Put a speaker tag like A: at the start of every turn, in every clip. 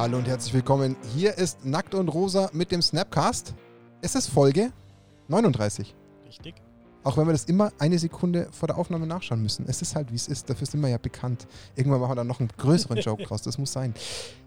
A: Hallo und herzlich willkommen. Hier ist Nackt und Rosa mit dem Snapcast. Es ist Folge 39.
B: Richtig.
A: Auch wenn wir das immer eine Sekunde vor der Aufnahme nachschauen müssen. Es ist halt, wie es ist. Dafür sind wir ja bekannt. Irgendwann machen wir dann noch einen größeren Joke draus. Das muss sein.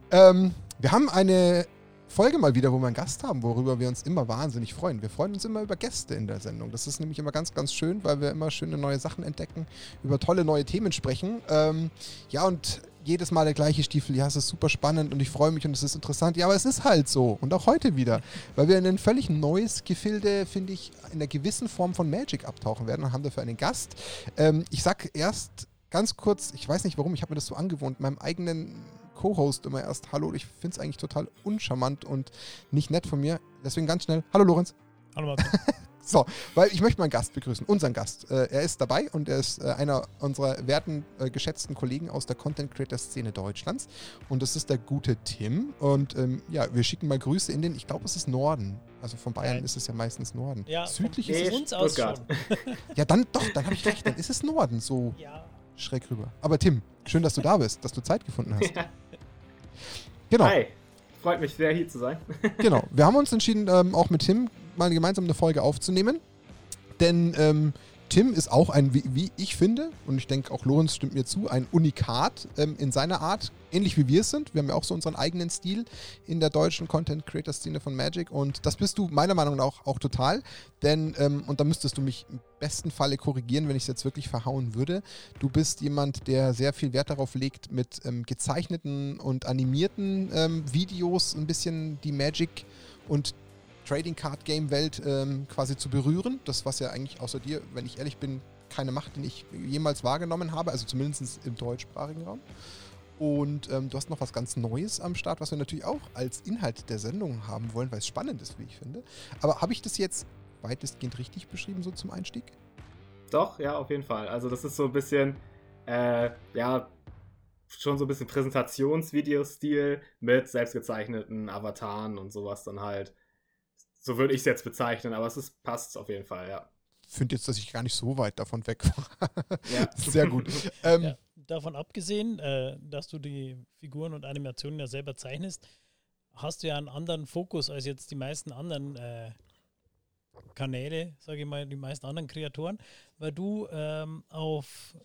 A: Ähm, wir haben eine Folge mal wieder, wo wir einen Gast haben, worüber wir uns immer wahnsinnig freuen. Wir freuen uns immer über Gäste in der Sendung. Das ist nämlich immer ganz, ganz schön, weil wir immer schöne neue Sachen entdecken, über tolle neue Themen sprechen. Ähm, ja, und jedes Mal der gleiche Stiefel. Ja, es ist super spannend und ich freue mich und es ist interessant. Ja, aber es ist halt so. Und auch heute wieder. Weil wir in ein völlig neues Gefilde, finde ich, in einer gewissen Form von Magic abtauchen werden und haben dafür einen Gast. Ähm, ich sag erst ganz kurz, ich weiß nicht warum, ich habe mir das so angewohnt, meinem eigenen Co-Host immer erst Hallo. Ich finde es eigentlich total uncharmant und nicht nett von mir. Deswegen ganz schnell. Hallo Lorenz.
B: Hallo Martin.
A: So, weil ich möchte meinen Gast begrüßen, unseren Gast. Äh, er ist dabei und er ist äh, einer unserer werten, äh, geschätzten Kollegen aus der Content Creator Szene Deutschlands. Und das ist der gute Tim. Und ähm, ja, wir schicken mal Grüße in den, ich glaube, es ist Norden. Also von Bayern
B: Nein.
A: ist es ja meistens Norden.
B: Ja,
A: Südlich ist es.
B: uns aus schon.
A: Ja, dann doch, dann habe ich recht. Dann ist es Norden, so
B: Ja.
A: schräg rüber. Aber Tim, schön, dass du da bist, dass du Zeit gefunden hast. Genau.
C: Hi, freut mich sehr hier zu sein.
A: Genau. Wir haben uns entschieden, ähm, auch mit Tim mal gemeinsam eine Folge aufzunehmen. Denn ähm, Tim ist auch ein, wie, wie ich finde, und ich denke auch Lorenz stimmt mir zu, ein Unikat ähm, in seiner Art, ähnlich wie wir es sind. Wir haben ja auch so unseren eigenen Stil in der deutschen Content Creator Szene von Magic und das bist du meiner Meinung nach auch, auch total. Denn, ähm, und da müsstest du mich im besten Falle korrigieren, wenn ich es jetzt wirklich verhauen würde. Du bist jemand, der sehr viel Wert darauf legt, mit ähm, gezeichneten und animierten ähm, Videos ein bisschen die Magic und Trading Card Game Welt ähm, quasi zu berühren. Das, was ja eigentlich außer dir, wenn ich ehrlich bin, keine Macht, den ich jemals wahrgenommen habe, also zumindest im deutschsprachigen Raum. Und ähm, du hast noch was ganz Neues am Start, was wir natürlich auch als Inhalt der Sendung haben wollen, weil es spannend ist, wie ich finde. Aber habe ich das jetzt weitestgehend richtig beschrieben, so zum Einstieg?
C: Doch, ja, auf jeden Fall. Also das ist so ein bisschen, äh, ja, schon so ein bisschen Präsentationsvideostil mit selbstgezeichneten Avataren und sowas dann halt. So würde ich es jetzt bezeichnen, aber es ist, passt auf jeden Fall, ja.
A: Finde jetzt, dass ich gar nicht so weit davon weg war.
C: Ja.
A: Sehr gut. Ähm,
B: Ja. Davon abgesehen, äh, dass du die Figuren und Animationen ja selber zeichnest, hast du ja einen anderen Fokus als jetzt die meisten anderen äh, Kanäle, sage ich mal, die meisten anderen Kreatoren, weil du ähm, auf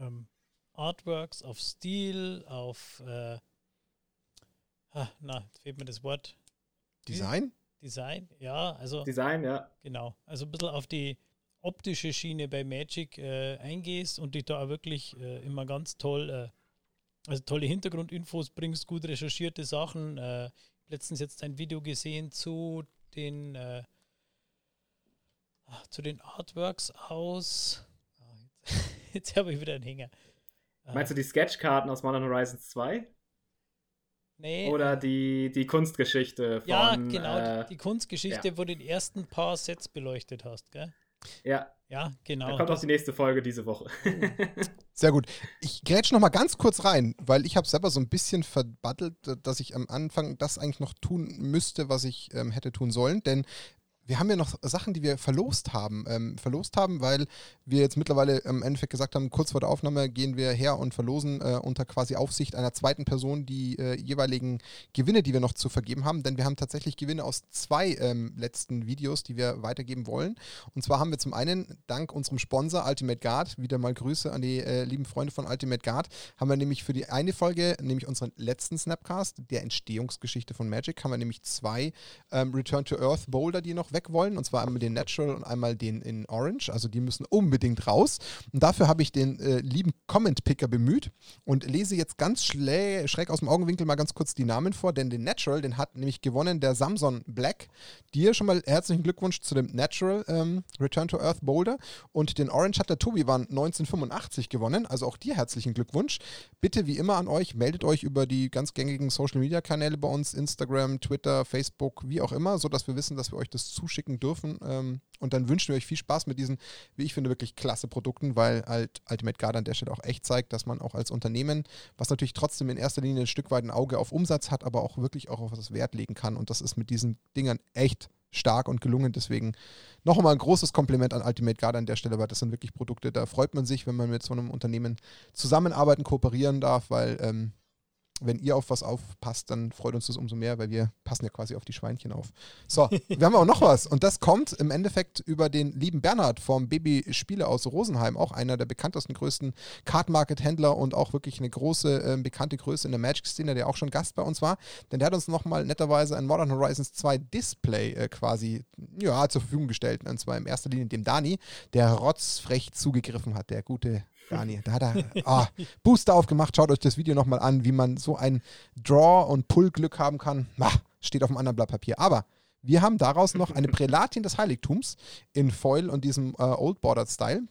B: ähm, Artworks, auf Stil, auf äh, ah, na, jetzt fehlt mir das Wort.
A: Design?
B: Design, ja, also
C: Design, ja.
B: Genau, also ein bisschen auf die optische Schiene bei Magic äh, eingehst und dich da auch wirklich äh, immer ganz toll, äh, also tolle Hintergrundinfos bringst, gut recherchierte Sachen. Äh, letztens jetzt ein Video gesehen zu den äh, ah, zu den Artworks aus. Ah, jetzt jetzt habe ich wieder einen Hänger.
C: Meinst du die Sketchkarten aus Modern Horizons 2?
B: Nee,
C: Oder
B: äh,
C: die, die Kunstgeschichte von.
B: ja, genau,
C: Äh,
B: die, die Kunstgeschichte,
C: ja.
B: wo du die ersten paar Sets beleuchtet hast, gell?
C: ja,
B: Ja, genau.
C: da kommt auch die nächste Folge diese Woche.
A: Sehr gut. Ich grätsch noch mal ganz kurz rein, weil ich habe selber so ein bisschen verbattelt, dass ich am Anfang das eigentlich noch tun müsste, was ich ähm, hätte tun sollen. Denn wir haben ja noch Sachen, die wir verlost haben. Ähm, verlost haben, weil wir jetzt mittlerweile im Endeffekt gesagt haben, kurz vor der Aufnahme gehen wir her und verlosen äh, unter quasi Aufsicht einer zweiten Person die äh, jeweiligen Gewinne, die wir noch zu vergeben haben. Denn wir haben tatsächlich Gewinne aus zwei ähm, letzten Videos, die wir weitergeben wollen. Und zwar haben wir zum einen dank unserem Sponsor Ultimate Guard, wieder mal Grüße an die äh, lieben Freunde von Ultimate Guard, haben wir nämlich für die eine Folge, nämlich unseren letzten Snapcast, der Entstehungsgeschichte von Magic, haben wir nämlich zwei ähm, Return to Earth Boulder, die noch weg wollen. Und zwar einmal den Natural und einmal den in Orange. Also die müssen unbedingt raus. Und dafür habe ich den äh, lieben Comment-Picker bemüht und lese jetzt ganz schräg aus dem Augenwinkel mal ganz kurz die Namen vor, denn den Natural, den hat nämlich gewonnen der Samson Black. Dir schon mal herzlichen Glückwunsch zu dem Natural ähm, Return to Earth Boulder. Und den Orange hat der Tobi Van 1985 gewonnen. Also auch dir herzlichen Glückwunsch. Bitte wie immer an euch, meldet euch über die ganz gängigen Social Media Kanäle bei uns, Instagram, Twitter, Facebook, wie auch immer, sodass wir wissen, dass wir euch das zuschicken dürfen. Ähm, und dann wünschen wir euch viel Spaß mit diesen, wie ich finde, wirklich klasse Produkten, weil halt Ultimate Guard an der Stelle auch echt zeigt, dass man auch als Unternehmen, was natürlich trotzdem in erster Linie ein Stück weit ein Auge auf Umsatz hat, aber auch wirklich auch auf das Wert legen kann. Und das ist mit diesen Dingern echt stark und gelungen. Deswegen noch einmal ein großes Kompliment an Ultimate Guard an der Stelle, weil das sind wirklich Produkte, da freut man sich, wenn man mit so einem Unternehmen zusammenarbeiten, kooperieren darf, weil ähm, wenn ihr auf was aufpasst, dann freut uns das umso mehr, weil wir passen ja quasi auf die Schweinchen auf. So, wir haben auch noch was. Und das kommt im Endeffekt über den lieben Bernhard vom Baby Spiele aus Rosenheim, auch einer der bekanntesten, größten Card Market Händler und auch wirklich eine große, äh, bekannte Größe in der Magic-Szene, der auch schon Gast bei uns war. Denn der hat uns nochmal netterweise ein Modern Horizons 2 Display äh, quasi ja, zur Verfügung gestellt. Und zwar in erster Linie dem Dani, der rotzfrech zugegriffen hat, der gute Dani. Da hat er ah, Booster aufgemacht. Schaut euch das Video nochmal an, wie man so ein Draw- und Pull-Glück haben kann. Ah, steht auf einem anderen Blatt Papier. Aber wir haben daraus noch eine Prälatin des Heiligtums in Foil und diesem äh, Old Bordered Style.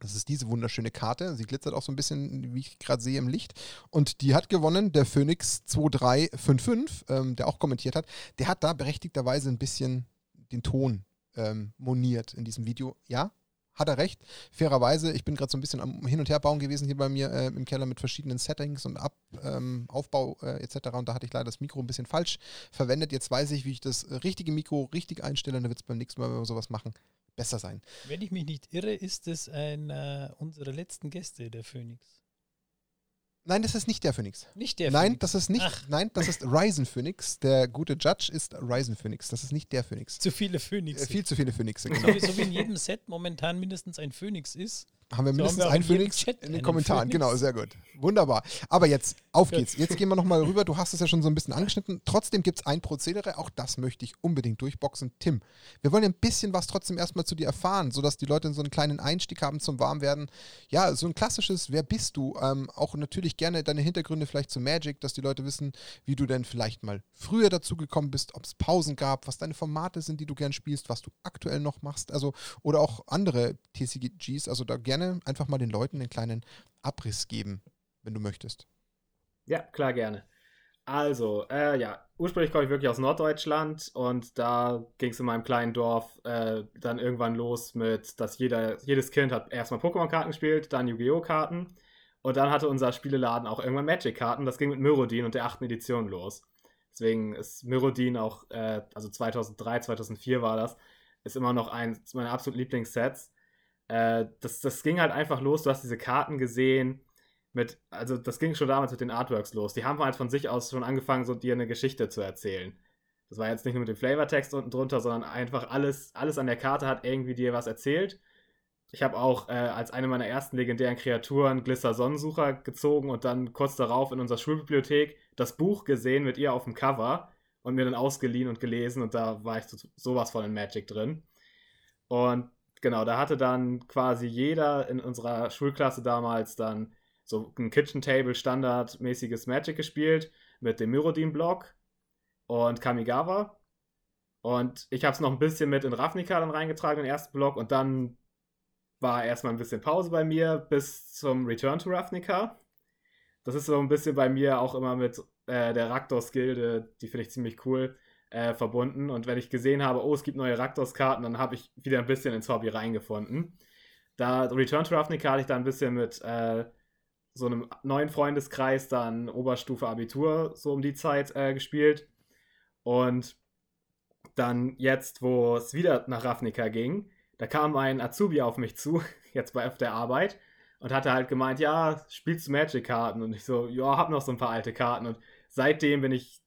A: Das ist diese wunderschöne Karte. Sie glitzert auch so ein bisschen, wie ich gerade sehe, im Licht. Und die hat gewonnen der Phoenix 2355, ähm, der auch kommentiert hat. Der hat da berechtigterweise ein bisschen den Ton ähm, moniert in diesem Video. Ja, hat er recht. Fairerweise, ich bin gerade so ein bisschen am Hin- und Herbauen gewesen hier bei mir äh, im Keller mit verschiedenen Settings und Ab, ähm, Aufbau äh, etc. Und da hatte ich leider das Mikro ein bisschen falsch verwendet. Jetzt weiß ich, wie ich das richtige Mikro richtig einstelle und da wird es beim nächsten Mal, wenn wir sowas machen, besser sein.
B: Wenn ich mich nicht irre, ist es einer unserer letzten Gäste, der Phoenix.
A: Nein, das ist nicht der Phoenix.
B: Nicht der
A: Nein,
B: Phoenix.
A: das ist nicht.
B: Ach.
A: Nein, das ist Ryzen Phoenix. Der gute Judge ist Ryzen Phoenix. Das ist nicht der Phoenix.
B: Zu viele Phoenix.
A: Äh, viel zu viele Phoenixe,
B: so,
A: genau.
B: wie, so wie in jedem Set momentan mindestens ein Phoenix ist.
A: Haben wir
B: So
A: mindestens
B: haben wir
A: einen Phoenix in den Kommentaren.
B: Phoenix.
A: Genau, sehr gut. Wunderbar. Aber jetzt, auf geht's. Jetzt gehen wir nochmal rüber. Du hast es ja schon so ein bisschen angeschnitten. Trotzdem gibt es ein Prozedere. Auch das möchte ich unbedingt durchboxen. Tim, wir wollen ein bisschen was trotzdem erstmal zu dir erfahren, sodass die Leute so einen kleinen Einstieg haben zum Warmwerden. Ja, so ein klassisches, wer bist du? Ähm, auch natürlich gerne deine Hintergründe vielleicht zu Magic, dass die Leute wissen, wie du denn vielleicht mal früher dazu gekommen bist, ob es Pausen gab, was deine Formate sind, die du gern spielst, was du aktuell noch machst. Also, oder auch andere TCGs. Also da gerne einfach mal den Leuten einen kleinen Abriss geben, wenn du möchtest.
C: Ja, klar, gerne. Also, äh, ja, ursprünglich komme ich wirklich aus Norddeutschland und da ging es in meinem kleinen Dorf äh, dann irgendwann los mit, dass jeder, jedes Kind hat erstmal Pokémon-Karten gespielt, dann Yu-Gi-Oh! Karten und dann hatte unser Spieleladen auch irgendwann Magic-Karten. Das ging mit Myrodin und der achten Edition los. Deswegen ist Myrodin auch, äh, also 2003, 2004 war das, ist immer noch eins meiner absoluten Lieblingssets. Äh, das, das ging halt einfach los, du hast diese Karten gesehen, mit, also das ging schon damals mit den Artworks los. Die haben halt von sich aus schon angefangen, so dir eine Geschichte zu erzählen. Das war jetzt nicht nur mit dem Flavortext unten drunter, sondern einfach alles, alles an der Karte hat irgendwie dir was erzählt. Ich habe auch äh, als eine meiner ersten legendären Kreaturen Glisser Sonnensucher gezogen und dann kurz darauf in unserer Schulbibliothek das Buch gesehen mit ihr auf dem Cover und mir dann ausgeliehen und gelesen und da war ich so, sowas von in Magic drin. Und genau, da hatte dann quasi jeder in unserer Schulklasse damals dann so ein Kitchen Table standardmäßiges Magic gespielt mit dem Myrodin-Block und Kamigawa. Und ich habe es noch ein bisschen mit in Ravnica dann reingetragen, den ersten Block. Und dann war erstmal ein bisschen Pause bei mir bis zum Return to Ravnica. Das ist so ein bisschen bei mir auch immer mit äh, der Raktos-Gilde, die finde ich ziemlich cool, äh, verbunden. Und wenn ich gesehen habe, oh, es gibt neue Raktos-Karten, dann habe ich wieder ein bisschen ins Hobby reingefunden. Da Return to Ravnica hatte ich da ein bisschen mit äh, so einem neuen Freundeskreis dann Oberstufe Abitur so um die Zeit äh, gespielt. Und dann jetzt, wo es wieder nach Ravnica ging, da kam ein Azubi auf mich zu, jetzt bei auf der Arbeit, und hatte halt gemeint, ja, spielst du Magic-Karten? Und ich so, ja, hab noch so ein paar alte Karten. Und seitdem bin ich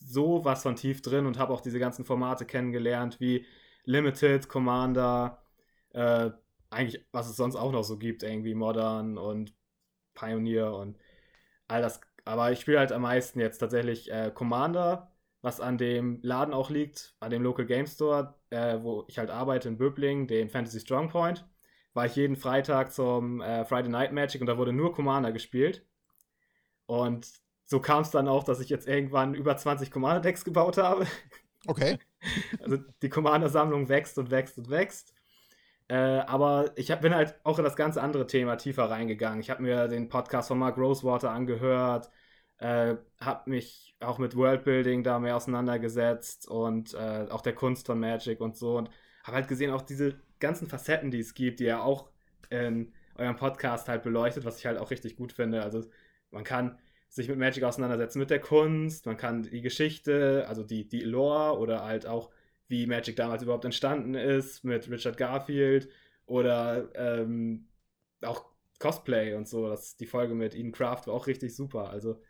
C: so was von tief drin und habe auch diese ganzen Formate kennengelernt, wie Limited, Commander, äh, eigentlich, was es sonst auch noch so gibt, irgendwie Modern und Pioneer und all das. Aber ich spiele halt am meisten jetzt tatsächlich äh, Commander, was an dem Laden auch liegt, an dem Local Game Store, äh, wo ich halt arbeite in Böbling, dem Fantasy Strongpoint. War ich jeden Freitag zum äh, Friday Night Magic und da wurde nur Commander gespielt. Und so kam es dann auch, dass ich jetzt irgendwann über 20 Commander-Decks gebaut habe.
A: Okay.
C: Also die Commander-Sammlung wächst und wächst und wächst. Äh, aber ich hab, bin halt auch in das ganze andere Thema tiefer reingegangen. Ich habe mir den Podcast von Mark Rosewater angehört, äh, habe mich auch mit Worldbuilding da mehr auseinandergesetzt und äh, auch der Kunst von Magic und so. Und habe halt gesehen, auch diese ganzen Facetten, die es gibt, die ihr auch in eurem Podcast halt beleuchtet, was ich halt auch richtig gut finde. Also man kann sich mit Magic auseinandersetzen, mit der Kunst, man kann die Geschichte, also die, die Lore oder halt auch, wie Magic damals überhaupt entstanden ist, mit Richard Garfield oder ähm, auch Cosplay und so. Das, die Folge mit Eden Craft war auch richtig super. Also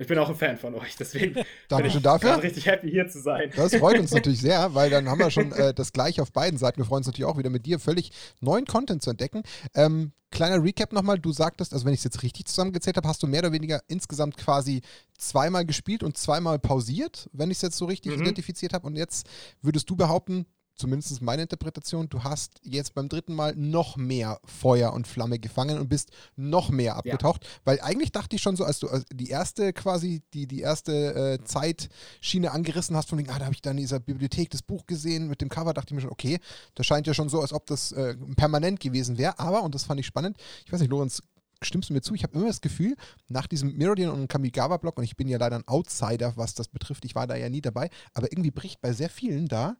C: Ich bin auch ein Fan von euch, deswegen
A: Dankeschön dafür.
C: richtig happy hier zu sein.
A: Das freut uns natürlich sehr, weil dann haben wir schon äh, das gleiche auf beiden Seiten. Wir freuen uns natürlich auch wieder mit dir völlig neuen Content zu entdecken. Ähm, kleiner Recap nochmal, du sagtest, also wenn ich es jetzt richtig zusammengezählt habe, hast du mehr oder weniger insgesamt quasi zweimal gespielt und zweimal pausiert, wenn ich es jetzt so richtig mhm. identifiziert habe. Und jetzt würdest du behaupten, zumindest meine Interpretation, du hast jetzt beim dritten Mal noch mehr Feuer und Flamme gefangen und bist noch mehr abgetaucht. Ja. Weil eigentlich dachte ich schon so, als du die erste quasi, die, die erste äh, Zeitschiene angerissen hast, von wegen, ah, da habe ich dann in dieser Bibliothek das Buch gesehen mit dem Cover, dachte ich mir schon, okay, das scheint ja schon so, als ob das äh, permanent gewesen wäre. Aber, und das fand ich spannend, ich weiß nicht, Lorenz, stimmst du mir zu? Ich habe immer das Gefühl, nach diesem Mirrodin und Kamigawa-Block, und ich bin ja leider ein Outsider, was das betrifft, ich war da ja nie dabei, aber irgendwie bricht bei sehr vielen da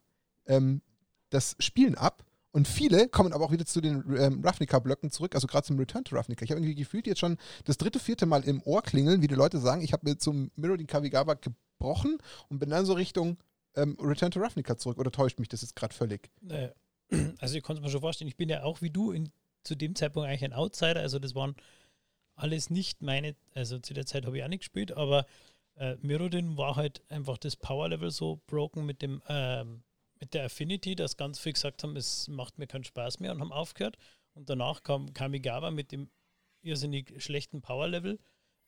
A: ähm, das Spielen ab. Und viele kommen aber auch wieder zu den ähm, Ravnica-Blöcken zurück, also gerade zum Return to Ravnica. Ich habe irgendwie gefühlt jetzt schon das dritte, vierte Mal im Ohr klingeln, wie die Leute sagen, ich habe mir zum Mirrodin Kavigawa gebrochen und bin dann so Richtung ähm, Return to Ravnica zurück. Oder täuscht mich das jetzt gerade völlig?
B: Naja. Also ich konnte es mir schon vorstellen, ich bin ja auch wie du in, zu dem Zeitpunkt eigentlich ein Outsider, also das waren alles nicht meine, also zu der Zeit habe ich auch nicht gespielt, aber äh, Mirrodin war halt einfach das Power-Level so broken mit dem ähm, mit der Affinity, dass ganz viel gesagt haben, es macht mir keinen Spaß mehr und haben aufgehört. Und danach kam Kamigawa mit dem irrsinnig schlechten Power-Level,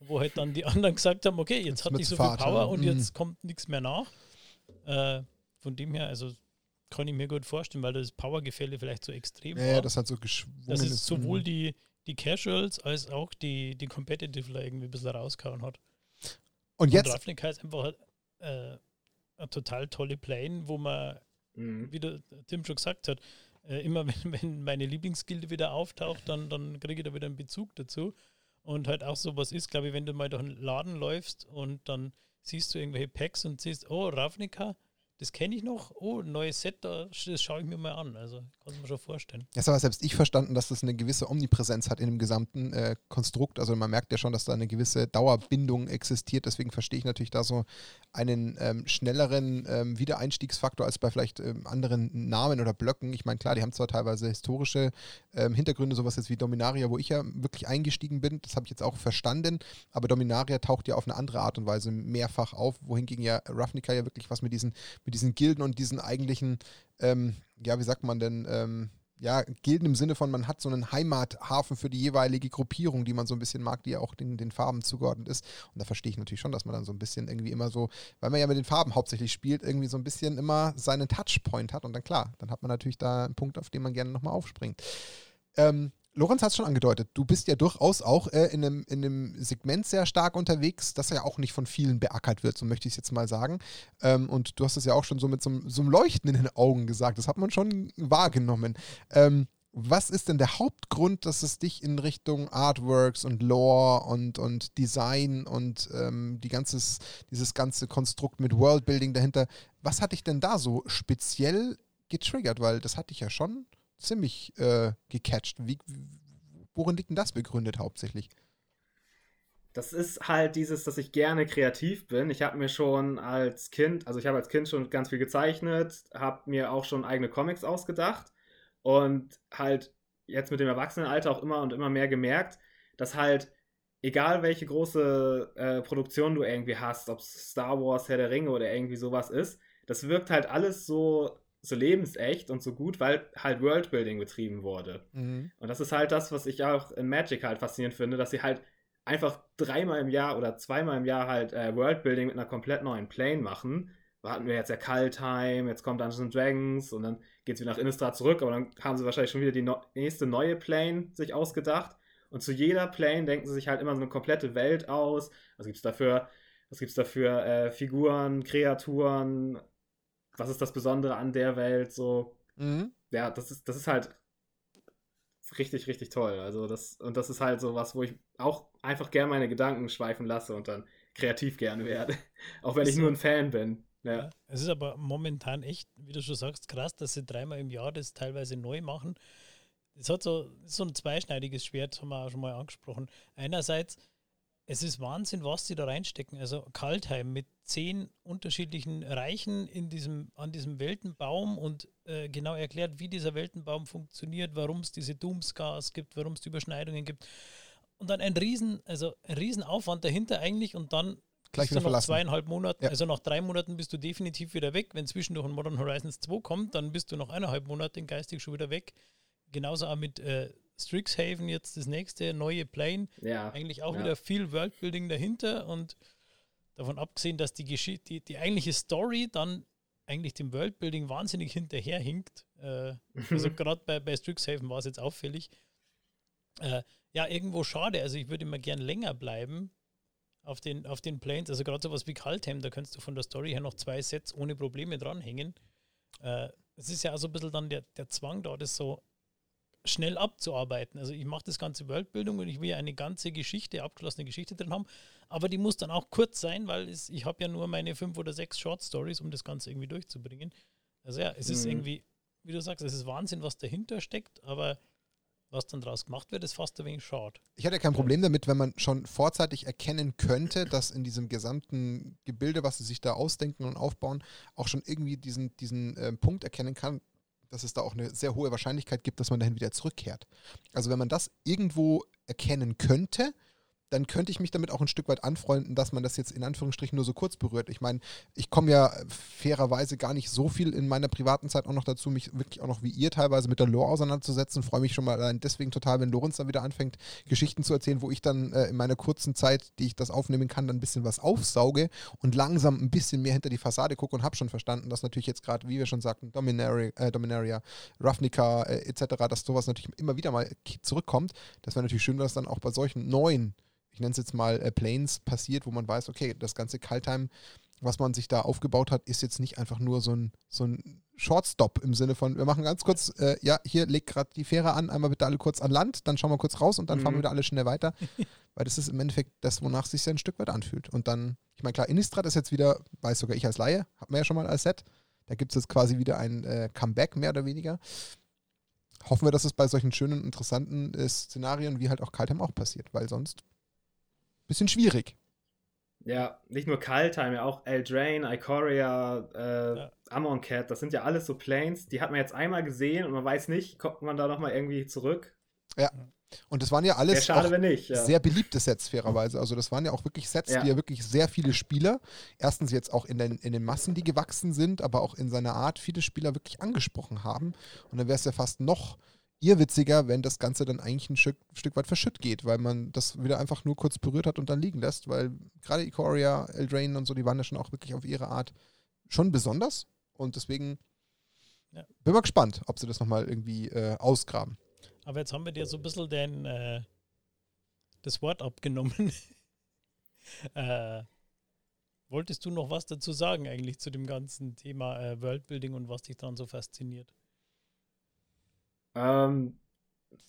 B: wo halt dann die anderen gesagt haben, okay, jetzt, hat ich so viel Power und mhm. jetzt kommt nichts mehr nach. Äh, von dem her, also kann ich mir gut vorstellen, weil das Power-Gefälle vielleicht so extrem
A: ja, war. Ja, das hat so geschwungen.
B: Dass es sowohl mhm. die, die Casuals als auch die, die Competitive irgendwie ein bisschen rausgehauen hat.
A: Und jetzt. Und
B: Ravnica ist einfach äh, eine total tolle Plane, wo man Mhm. Wie der Tim schon gesagt hat, äh, immer wenn, wenn meine Lieblingsgilde wieder auftaucht, dann, dann kriege ich da wieder einen Bezug dazu. Und halt auch sowas ist, glaube ich, wenn du mal durch einen Laden läufst und dann siehst du irgendwelche Packs und siehst, oh, Ravnica, das kenne ich noch. Oh, ein neues Set, das schaue ich mir mal an. Also kann man schon vorstellen.
A: Jetzt habe selbst ich verstanden, dass das eine gewisse Omnipräsenz hat in dem gesamten äh, Konstrukt. Also man merkt ja schon, dass da eine gewisse Dauerbindung existiert. Deswegen verstehe ich natürlich da so einen ähm, schnelleren ähm, Wiedereinstiegsfaktor als bei vielleicht ähm, anderen Namen oder Blöcken. Ich meine, klar, die haben zwar teilweise historische ähm, Hintergründe, sowas jetzt wie Dominaria, wo ich ja wirklich eingestiegen bin. Das habe ich jetzt auch verstanden. Aber Dominaria taucht ja auf eine andere Art und Weise mehrfach auf, wohingegen ja Ravnica ja wirklich was mit diesen mit diesen Gilden und diesen eigentlichen, ähm, ja, wie sagt man denn, ähm, ja, Gilden im Sinne von, man hat so einen Heimathafen für die jeweilige Gruppierung, die man so ein bisschen mag, die ja auch den, den Farben zugeordnet ist. Und da verstehe ich natürlich schon, dass man dann so ein bisschen irgendwie immer so, weil man ja mit den Farben hauptsächlich spielt, irgendwie so ein bisschen immer seinen Touchpoint hat. Und dann klar, dann hat man natürlich da einen Punkt, auf den man gerne nochmal aufspringt. Ähm, Lorenz hat es schon angedeutet, du bist ja durchaus auch äh, in, einem, in einem Segment sehr stark unterwegs, das ja auch nicht von vielen beackert wird, so möchte ich es jetzt mal sagen. Ähm, und du hast es ja auch schon so mit so, so, einem Leuchten in den Augen gesagt, das hat man schon wahrgenommen. Ähm, was ist denn der Hauptgrund, dass es dich in Richtung Artworks und Lore und, und Design und ähm, die ganzes, dieses ganze Konstrukt mit Worldbuilding dahinter, was hat dich denn da so speziell getriggert? Weil das hatte ich ja schon ziemlich äh, gecatcht. Wie, worin liegt denn das begründet hauptsächlich?
C: Das ist halt dieses, dass ich gerne kreativ bin. Ich habe mir schon als Kind, also ich habe als Kind schon ganz viel gezeichnet, habe mir auch schon eigene Comics ausgedacht und halt jetzt mit dem Erwachsenenalter auch immer und immer mehr gemerkt, dass halt egal welche große äh, Produktion du irgendwie hast, ob es Star Wars, Herr der Ringe oder irgendwie sowas ist, das wirkt halt alles so so lebensecht und so gut, weil halt Worldbuilding betrieben wurde. Mhm. Und das ist halt das, was ich auch in Magic halt faszinierend finde, dass sie halt einfach dreimal im Jahr oder zweimal im Jahr halt äh, Worldbuilding mit einer komplett neuen Plane machen. Da hatten wir jetzt ja Kaltheim, jetzt kommt Dungeons Dragons und dann geht es wieder nach Innistrad zurück, aber dann haben sie wahrscheinlich schon wieder die no nächste neue Plane sich ausgedacht. Und zu jeder Plane denken sie sich halt immer so eine komplette Welt aus. Was gibt es dafür? Was gibt es dafür? Äh, Figuren, Kreaturen, was ist das Besondere an der Welt, so. Mhm. Ja, das ist, das ist halt richtig, richtig toll. Also das, und das ist halt so was, wo ich auch einfach gerne meine Gedanken schweifen lasse und dann kreativ gerne werde. auch wenn ich nur ein Fan bin. Ja. ja.
B: Es ist aber momentan echt, wie du schon sagst, krass, dass sie dreimal im Jahr das teilweise neu machen. Es hat so, so ein zweischneidiges Schwert, haben wir auch schon mal angesprochen. Einerseits es ist Wahnsinn, was sie da reinstecken. Also Kaltheim mit zehn unterschiedlichen Reichen in diesem, an diesem Weltenbaum und äh, genau erklärt, wie dieser Weltenbaum funktioniert, warum es diese Doomscars gibt, warum es die Überschneidungen gibt. Und dann ein riesen, also ein riesen Aufwand dahinter eigentlich und dann
A: gleich
B: bist du
A: wieder
B: nach zweieinhalb Monaten,
A: Ja.
B: also nach drei Monaten bist du definitiv wieder weg. Wenn zwischendurch ein Modern Horizons 2 kommt, dann bist du nach eineinhalb Monaten geistig schon wieder weg. Genauso auch mit äh, Strixhaven jetzt das nächste neue Plane.
C: Ja.
B: Eigentlich auch
C: ja.
B: wieder viel Worldbuilding dahinter und davon abgesehen, dass die Geschichte, die, die eigentliche Story dann eigentlich dem Worldbuilding wahnsinnig hinterherhinkt. Äh, also gerade bei, bei Strixhaven war es jetzt auffällig. Äh, ja, irgendwo schade. Also ich würde immer gern länger bleiben auf den, auf den Planes. Also gerade sowas wie Kaltheim, da kannst du von der Story her noch zwei Sets ohne Probleme dranhängen. Äh, es ist ja auch so ein bisschen dann der, der Zwang da, das so schnell abzuarbeiten. Also ich mache das ganze Worldbildung und ich will ja eine ganze Geschichte, abgeschlossene Geschichte drin haben, aber die muss dann auch kurz sein, weil es, ich habe ja nur meine fünf oder sechs Short Stories, um das Ganze irgendwie durchzubringen. Also ja, es ist
C: Mhm.
B: irgendwie, wie du sagst, es ist Wahnsinn, was dahinter steckt, aber was dann draus gemacht wird, ist fast ein wenig schade.
A: Ich hatte kein Problem damit, wenn man schon vorzeitig erkennen könnte, dass in diesem gesamten Gebilde, was sie sich da ausdenken und aufbauen, auch schon irgendwie diesen, diesen äh, Punkt erkennen kann, dass es da auch eine sehr hohe Wahrscheinlichkeit gibt, dass man dahin wieder zurückkehrt. Also wenn man das irgendwo erkennen könnte, dann könnte ich mich damit auch ein Stück weit anfreunden, dass man das jetzt in Anführungsstrichen nur so kurz berührt. Ich meine, ich komme ja fairerweise gar nicht so viel in meiner privaten Zeit auch noch dazu, mich wirklich auch noch wie ihr teilweise mit der Lore auseinanderzusetzen. Freue mich schon mal allein deswegen total, wenn Lorenz dann wieder anfängt, Geschichten zu erzählen, wo ich dann äh, in meiner kurzen Zeit, die ich das aufnehmen kann, dann ein bisschen was aufsauge und langsam ein bisschen mehr hinter die Fassade gucke und habe schon verstanden, dass natürlich jetzt gerade, wie wir schon sagten, Dominaria, äh, Dominaria Ravnica äh, etc., dass sowas natürlich immer wieder mal zurückkommt. Das wäre natürlich schön, dass dann auch bei solchen neuen ich nenne es jetzt mal äh, Planes, passiert, wo man weiß, okay, das ganze Kaltheim, was man sich da aufgebaut hat, ist jetzt nicht einfach nur so ein, so ein Shortstop im Sinne von, wir machen ganz kurz, äh, ja, hier legt gerade die Fähre an, einmal bitte alle kurz an Land, dann schauen wir kurz raus und dann fahren wir
C: Mhm.
A: wieder alle schnell weiter. Weil das ist im Endeffekt das, wonach sich ein Stück weit anfühlt. Und dann, ich meine, klar, Innistrad ist jetzt wieder, weiß sogar ich als Laie, hat man ja schon mal als Set. Da gibt es jetzt quasi wieder ein äh, Comeback, mehr oder weniger. Hoffen wir, dass es bei solchen schönen, interessanten äh, Szenarien wie halt auch Kaltheim auch passiert, weil sonst bisschen schwierig.
C: Ja, nicht nur Kaltheim, ja auch Eldraine, Ikoria, äh,
B: Ja.
C: Amonkhet, das sind ja alles so Planes, die hat man jetzt einmal gesehen und man weiß nicht, kommt man da nochmal irgendwie zurück?
A: Und das waren ja alles
C: schade,
A: auch
C: wenn nicht. Ja.
A: sehr beliebte Sets, fairerweise. Also das waren ja auch wirklich Sets,
C: Ja.
A: die ja wirklich sehr viele Spieler, erstens jetzt auch in den, in den Massen, die gewachsen sind, aber auch in seiner Art viele Spieler wirklich angesprochen haben. Und dann wäre es ja fast noch irrwitziger, wenn das Ganze dann eigentlich ein Stück, Stück weit verschütt geht, weil man das wieder einfach nur kurz berührt hat und dann liegen lässt, weil gerade Ikoria, Eldraine und so, die waren ja schon auch wirklich auf ihre Art schon besonders und deswegen
B: Ja.
A: bin mal gespannt, ob sie das nochmal irgendwie äh, ausgraben.
B: Aber jetzt haben wir dir so ein bisschen den, äh, das Wort abgenommen. äh, wolltest du noch was dazu sagen eigentlich zu dem ganzen Thema äh, Worldbuilding und was dich daran so fasziniert?
C: Ähm,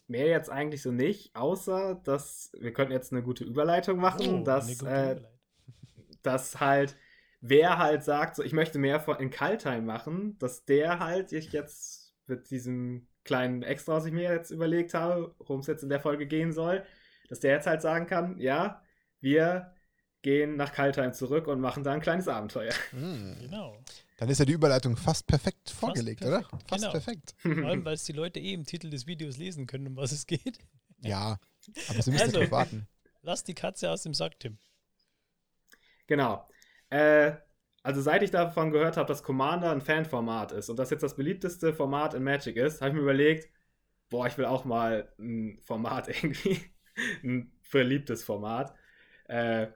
C: mehr jetzt eigentlich so nicht, außer dass wir könnten jetzt eine gute Überleitung machen,
B: Oh,
C: dass, äh,
B: Überleitung.
C: dass halt, wer halt sagt, so ich möchte mehr von in Kaltheim machen, dass der halt ich jetzt mit diesem kleinen Extra, was ich mir jetzt überlegt habe, worum es jetzt in der Folge gehen soll, dass der jetzt halt sagen kann, ja, wir gehen nach Kaltheim zurück und machen da ein kleines Abenteuer.
A: Hm.
B: Genau.
A: Dann ist ja die Überleitung fast perfekt vorgelegt, oder?
B: perfekt,
A: Fast
B: genau.
A: perfekt.
B: Vor allem, weil es die Leute eh im Titel des Videos lesen können, um was es geht.
A: Ja, aber sie müssen
B: Also.
A: drauf warten.
B: Lass die Katze aus dem Sack, Tim.
C: Genau. Äh, also seit ich davon gehört habe, dass Commander ein Fanformat ist und das jetzt das beliebteste Format in Magic ist, habe ich mir überlegt, boah, ich will auch mal ein Format irgendwie, ein beliebtes Format. Äh,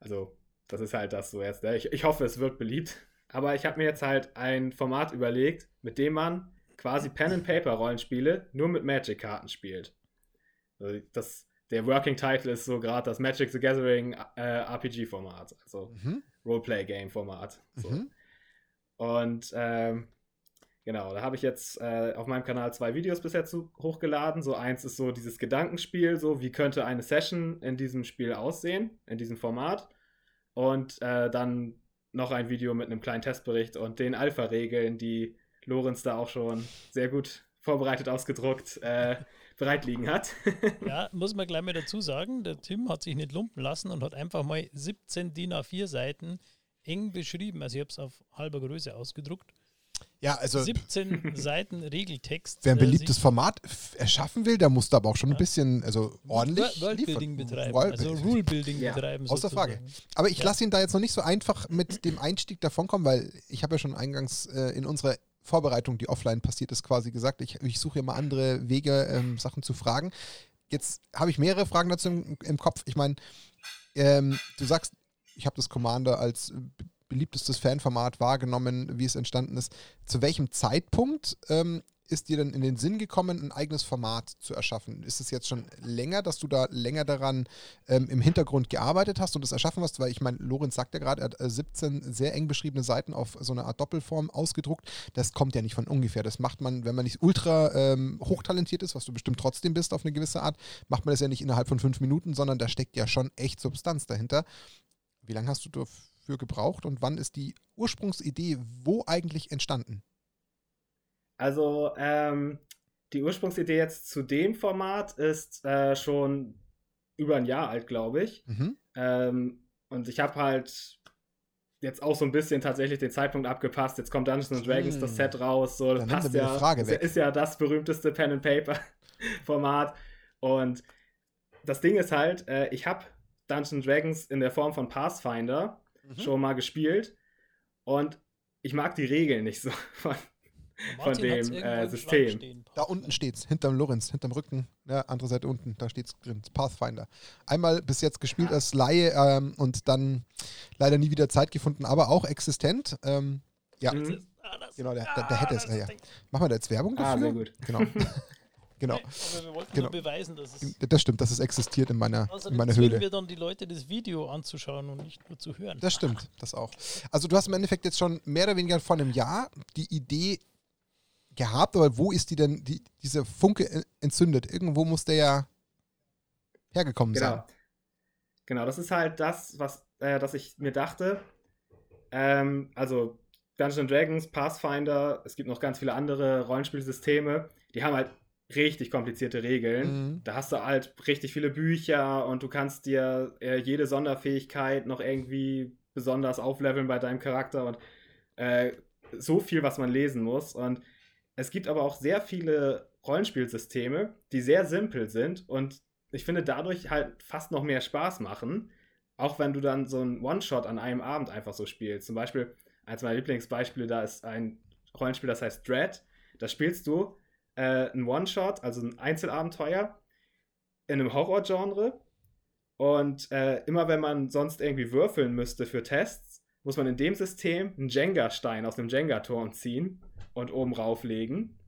C: also das ist halt das so jetzt. Ne? Ich, ich hoffe, es wird beliebt. Aber ich habe mir jetzt halt ein Format überlegt, mit dem man quasi Pen-and-Paper-Rollenspiele nur mit Magic-Karten spielt. Also das, der Working Title ist so gerade das Magic the Gathering äh, RPG-Format, also
A: Mhm.
C: Roleplay-Game-Format. So.
A: Mhm.
C: Und ähm, genau, da habe ich jetzt äh, auf meinem Kanal zwei Videos bisher zu, hochgeladen. So eins ist so dieses Gedankenspiel, so wie könnte eine Session in diesem Spiel aussehen, in diesem Format. Und äh, dann noch ein Video mit einem kleinen Testbericht und den Alpha-Regeln, die Lorenz da auch schon sehr gut vorbereitet ausgedruckt äh, bereit liegen hat.
B: Ja, muss man gleich mal dazu sagen, der Tim hat sich nicht lumpen lassen und hat einfach mal 17 DIN A4 Seiten eng beschrieben. Also ich habe es auf halber Größe ausgedruckt.
A: Ja, also
B: 17 Seiten Regeltext.
A: wer ein
B: äh,
A: beliebtes Format erschaffen will, der muss da aber auch schon ein bisschen, also ordentlich.
B: Wor- Worldbuilding betreiben,
A: World-
B: also Rulebuilding
C: Ja,
B: betreiben.
A: außer Frage.
B: sozusagen.
A: Aber ich
B: Ja.
A: lasse ihn da jetzt noch nicht so einfach mit dem Einstieg davonkommen, weil ich habe ja schon eingangs äh, in unserer Vorbereitung, die offline passiert ist, quasi gesagt, ich, ich suche immer andere Wege, ähm, Sachen zu fragen. Jetzt habe ich mehrere Fragen dazu im, im Kopf. Ich meine, ähm, du sagst, ich habe das Commander als be- beliebtestes Fanformat wahrgenommen, wie es entstanden ist. Zu welchem Zeitpunkt ähm, ist dir denn in den Sinn gekommen, ein eigenes Format zu erschaffen? Ist es jetzt schon länger, dass du da länger daran ähm, im Hintergrund gearbeitet hast und es erschaffen hast? Weil ich meine, Lorenz sagt ja gerade, er hat äh, 17 sehr eng beschriebene Seiten auf so eine Art Doppelform ausgedruckt. Das kommt ja nicht von ungefähr. Das macht man, wenn man nicht ultra ähm, hochtalentiert ist, was du bestimmt trotzdem bist auf eine gewisse Art, macht man das ja nicht innerhalb von fünf Minuten, sondern da steckt ja schon echt Substanz dahinter. Wie lange hast du dafür gebraucht und wann ist die Ursprungsidee wo eigentlich entstanden?
C: Also, ähm, die Ursprungsidee jetzt zu dem Format ist äh, schon über ein Jahr alt, glaube ich.
A: Mhm.
C: Ähm, und ich habe halt jetzt auch so ein bisschen tatsächlich den Zeitpunkt abgepasst. Jetzt kommt Dungeons and Dragons
A: Hm.
C: das Set raus. So, das passt ja.
A: Frage
C: ist, ja-
A: weg.
C: ist ja das berühmteste Pen and Paper Format. Und das Ding ist halt, äh, ich habe Dungeons Dragons in der Form von Pathfinder
A: Mhm.
C: schon mal gespielt und ich mag die Regeln nicht so von, von dem äh, System.
A: Da unten steht's, hinterm Lorenz, hinterm Rücken, ja, andere Seite unten, da steht's drin, Pathfinder. Einmal bis jetzt gespielt
C: Ah.
A: als Laie ähm, und dann leider nie wieder Zeit gefunden, aber auch existent. Ähm, ja,
C: Mhm.
B: Ah, das-
A: Genau, der-
B: ah,
A: der- der hätte es, ja, ja. Machen wir da jetzt Werbung dafür?
C: Ah, sehr gut.
A: Genau. genau,
B: Nee, aber wir wollten
A: Genau.
B: nur beweisen, dass es.
A: das stimmt, dass es existiert in meiner, in
B: Außerdem
A: meiner Höhle.
B: wir dann die Leute, das Video anzuschauen und nicht nur zu hören.
A: Das stimmt, das auch. Also du hast im Endeffekt jetzt schon mehr oder weniger vor einem Jahr die Idee gehabt, aber wo ist die denn, die, diese Funke en- entzündet? Irgendwo muss der ja hergekommen sein.
C: Genau. Genau, das ist halt das, was äh, dass ich mir dachte. Ähm, also Dungeons Dragons, Pathfinder, es gibt noch ganz viele andere Rollenspielsysteme, die haben halt richtig komplizierte Regeln.
A: Mhm.
C: Da hast du halt richtig viele Bücher und du kannst dir äh, jede Sonderfähigkeit noch irgendwie besonders aufleveln bei deinem Charakter und äh, so viel, was man lesen muss. Und es gibt aber auch sehr viele Rollenspielsysteme, die sehr simpel sind und ich finde dadurch halt fast noch mehr Spaß machen. Auch wenn du dann so einen One-Shot an einem Abend einfach so spielst. Zum Beispiel, eins meiner Lieblingsbeispiele, da ist ein Rollenspiel, das heißt Dread. Da spielst du äh, ein One-Shot, also ein Einzelabenteuer in einem Horror-Genre. Und äh, immer wenn man sonst irgendwie würfeln müsste für Tests, muss man in dem System einen Jenga-Stein aus einem Jenga-Turm ziehen und oben rauflegen.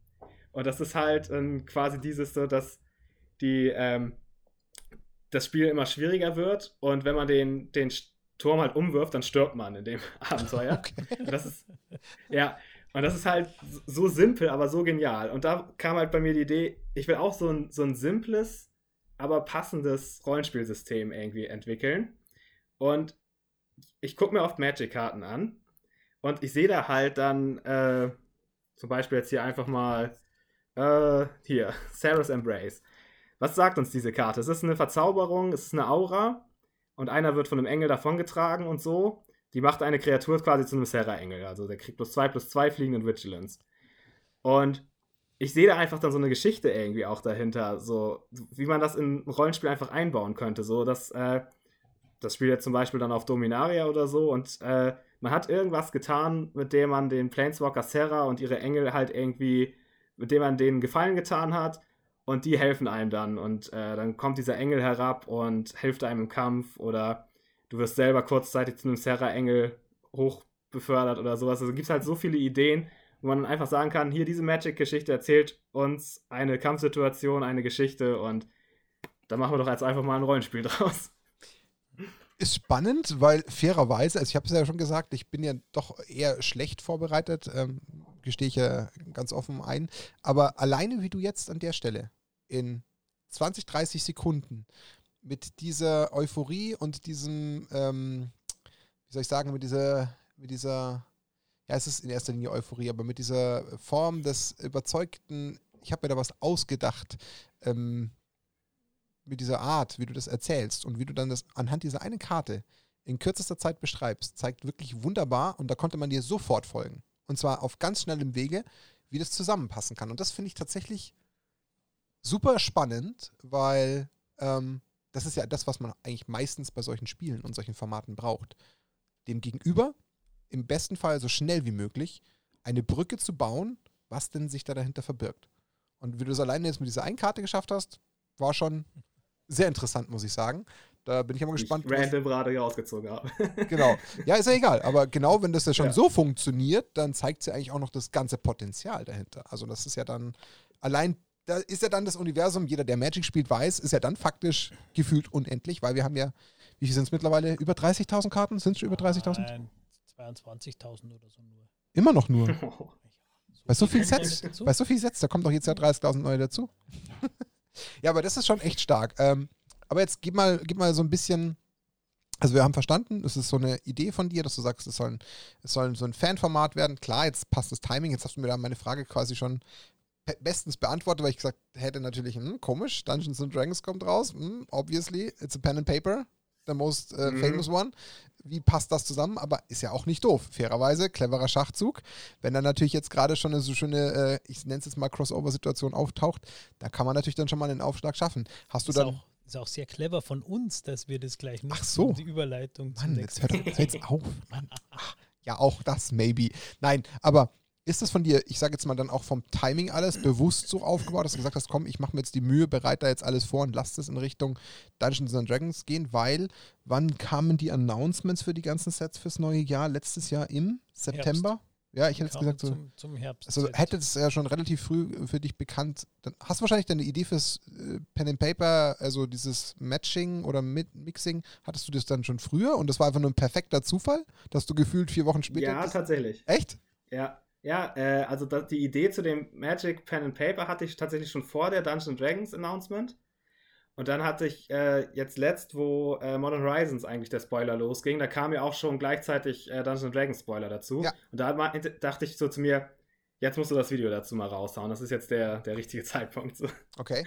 C: Und das ist halt ähm, quasi dieses so, dass die, ähm, das Spiel immer schwieriger wird und wenn man den, den Turm halt umwirft, dann stirbt man in dem Abenteuer. Und das ist, ja, und das ist halt so simpel, aber so genial. Und da kam halt bei mir die Idee, ich will auch so ein, so ein simples, aber passendes Rollenspielsystem irgendwie entwickeln. Und ich gucke mir oft Magic-Karten an und ich sehe da halt dann, äh, zum Beispiel jetzt hier einfach mal, äh, hier, Sarah's Embrace. Was sagt uns diese Karte? Es ist eine Verzauberung, es ist eine Aura und einer wird von einem Engel davongetragen und so. Die macht eine Kreatur quasi zu einem Serra-Engel. Also der kriegt plus 2 plus 2 fliegenden Vigilance. Und ich sehe da einfach dann so eine Geschichte irgendwie auch dahinter, so wie man das in ein Rollenspiel einfach einbauen könnte. So, dass äh, das Spiel jetzt zum Beispiel dann auf Dominaria oder so und äh, man hat irgendwas getan, mit dem man den Planeswalker Serra und ihre Engel halt irgendwie, mit dem man denen Gefallen getan hat und die helfen einem dann und äh, dann kommt dieser Engel herab und hilft einem im Kampf oder du wirst selber kurzzeitig zu einem Serra-Engel hochbefördert oder sowas. Also gibt es halt so viele Ideen, wo man einfach sagen kann, hier diese Magic-Geschichte erzählt uns eine Kampfsituation, eine Geschichte und da machen wir doch jetzt einfach mal ein Rollenspiel draus.
A: Ist spannend, weil fairerweise, also ich habe es ja schon gesagt, ich bin ja doch eher schlecht vorbereitet, ähm, gestehe ich ja ganz offen ein. Aber alleine wie du jetzt an der Stelle in 20, 30 Sekunden mit dieser Euphorie und diesem, ähm, wie soll ich sagen, mit dieser, mit dieser, ja, es ist in erster Linie Euphorie, aber mit dieser Form des überzeugten, ich habe mir da was ausgedacht, ähm, mit dieser Art, wie du das erzählst und wie du dann das anhand dieser einen Karte in kürzester Zeit beschreibst, zeigt wirklich wunderbar und da konnte man dir sofort folgen. und zwar auf ganz schnellem Wege, wie das zusammenpassen kann. Und das finde ich tatsächlich super spannend, weil ähm, das ist ja das, was man eigentlich meistens bei solchen Spielen und solchen Formaten braucht. Dem Gegenüber im besten Fall so schnell wie möglich eine Brücke zu bauen, was denn sich da dahinter verbirgt. Und wie du es alleine jetzt mit dieser einen Karte geschafft hast, war schon sehr interessant, muss ich sagen. Da bin ich aber gespannt.
C: Ich random gerade rausgezogen habe.
A: genau. Ja, ist ja egal. Aber genau, wenn das ja schon ja. so funktioniert, dann zeigt sie ja eigentlich auch noch das ganze Potenzial dahinter. Also das ist ja dann allein, da ist ja dann das Universum, jeder, der Magic spielt, weiß, ist ja dann faktisch gefühlt unendlich, weil wir haben ja, wie viel sind es mittlerweile? Über 30.000 Karten? Sind es schon über 30.000? Nein,
B: 22.000 oder so nur.
A: Immer noch nur. bei so vielen Sets, bei so vielen Sets, da kommt doch jetzt ja 30.000 neue dazu. ja, aber das ist schon echt stark. Ähm, aber jetzt gib mal, gib mal so ein bisschen. Also wir haben verstanden, es ist so eine Idee von dir, dass du sagst, es soll, es soll so ein Fanformat werden. Klar, jetzt passt das Timing. Jetzt hast du mir da meine Frage quasi schon bestens beantwortet, weil ich gesagt hätte natürlich, hm, komisch, Dungeons and Dragons kommt raus. Hm, obviously, it's a pen and paper, the most uh, mhm. famous one. Wie passt das zusammen? Aber ist ja auch nicht doof. Fairerweise, cleverer Schachzug. Wenn dann natürlich jetzt gerade schon eine so schöne, äh, ich nenne es jetzt mal Crossover-Situation auftaucht, da kann man natürlich dann schon mal einen Aufschlag schaffen. Hast du dann.
B: Auch ist auch sehr clever von uns, dass wir das gleich
A: nutzen, Ach so.
B: die Überleitung
A: Mann, jetzt hört doch jetzt auf. Mann. Ach, ja, auch das, maybe. Nein, aber ist das von dir, ich sage jetzt mal dann auch vom Timing alles bewusst so aufgebaut, dass du gesagt hast, komm, ich mache mir jetzt die Mühe, bereite da jetzt alles vor und lass das in Richtung Dungeons and Dragons gehen, weil wann kamen die Announcements für die ganzen Sets fürs neue Jahr? Letztes Jahr im September? Herbst. Ja, ich hätte jetzt gesagt, so.
B: Zum, zum Herbst.
A: Also hätte es ja schon relativ früh für dich bekannt. Dann hast du wahrscheinlich deine Idee fürs äh, Pen and Paper, also dieses Matching oder Mixing, hattest du das dann schon früher und das war einfach nur ein perfekter Zufall, dass du gefühlt vier Wochen später.
C: Ja, tatsächlich.
A: Echt?
C: Ja. Ja, äh, also das, die Idee zu dem Magic Pen and Paper hatte ich tatsächlich schon vor der Dungeons Dragons Announcement. Und dann hatte ich äh, jetzt letzt, wo äh, Modern Horizons eigentlich der Spoiler losging, da kam ja auch schon gleichzeitig äh, Dungeons Dragons Spoiler dazu. Ja. Und da dachte ich so zu mir, jetzt musst du das Video dazu mal raushauen. Das ist jetzt der, der richtige Zeitpunkt.
A: Okay.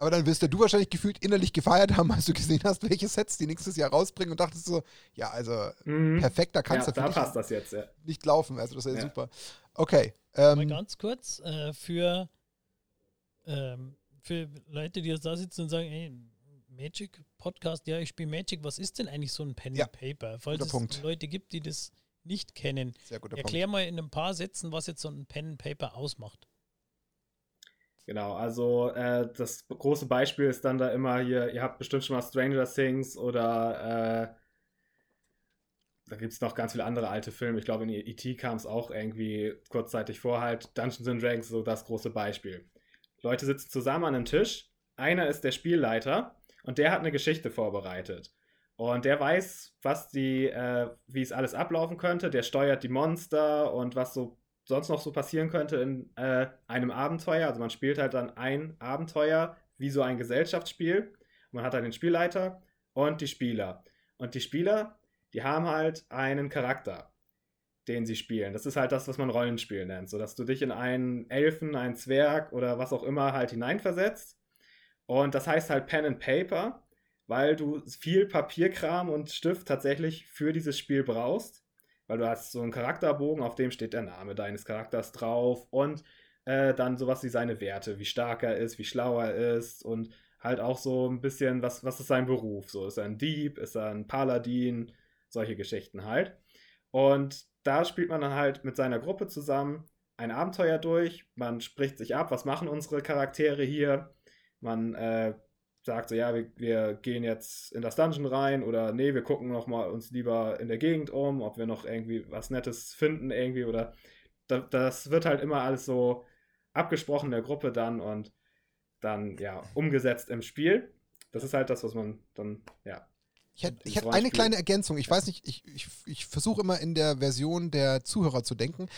A: Aber dann wirst ja du wahrscheinlich gefühlt innerlich gefeiert haben, als du gesehen hast, welche Sets die nächstes Jahr rausbringen und dachtest so, ja, also mhm. perfekt, da kannst
C: ja,
A: du
C: da passt das jetzt, ja.
A: nicht laufen. Also das ist ja, super. Okay.
B: Ähm, mal ganz kurz, äh, für ähm, für Leute, die jetzt da sitzen und sagen, ey, Magic Podcast, ja, ich spiele Magic, was ist denn eigentlich so ein Pen ja, Paper? Falls es
A: Punkt.
B: Leute gibt, die das nicht kennen, erklär Punkt. mal in ein paar Sätzen, was jetzt so ein Pen Paper ausmacht.
C: Genau, also äh, das große Beispiel ist dann da immer hier, ihr habt bestimmt schon mal Stranger Things oder äh, da gibt es noch ganz viele andere alte Filme. Ich glaube, in E.T. kam es auch irgendwie kurzzeitig vor, halt Dungeons and Dragons, so das große Beispiel. Leute sitzen zusammen an einem Tisch. Einer ist der Spielleiter und der hat eine Geschichte vorbereitet. Und der weiß, was die, äh, wie es alles ablaufen könnte. Der steuert die Monster und was so sonst noch so passieren könnte in äh, einem Abenteuer. Also man spielt halt dann ein Abenteuer wie so ein Gesellschaftsspiel. Man hat dann den Spielleiter und die Spieler. Und die Spieler, die haben halt einen Charakter den sie spielen. Das ist halt das, was man Rollenspiel nennt, so dass du dich in einen Elfen, einen Zwerg oder was auch immer halt hineinversetzt. Und das heißt halt Pen and Paper, weil du viel Papierkram und Stift tatsächlich für dieses Spiel brauchst, weil du hast so einen Charakterbogen, auf dem steht der Name deines Charakters drauf und äh, dann sowas wie seine Werte, wie stark er ist, wie schlau er ist und halt auch so ein bisschen, was, was ist sein Beruf? So, ist er ein Dieb, ist er ein Paladin, solche Geschichten halt. Und da spielt man dann halt mit seiner Gruppe zusammen ein Abenteuer durch. Man spricht sich ab, was machen unsere Charaktere hier. Man äh, sagt so, ja, wir, wir, gehen jetzt in das Dungeon rein oder nee, wir gucken noch mal uns lieber in der Gegend um, ob wir noch irgendwie was Nettes finden irgendwie oder da, das wird halt immer alles so abgesprochen in der Gruppe dann und dann ja umgesetzt im Spiel. Das ist halt das, was man dann ja
A: ich hätte, ich eine kleine Ergänzung. Ich weiß nicht, ich, ich, ich versuche immer in der Version der Zuhörer zu denken.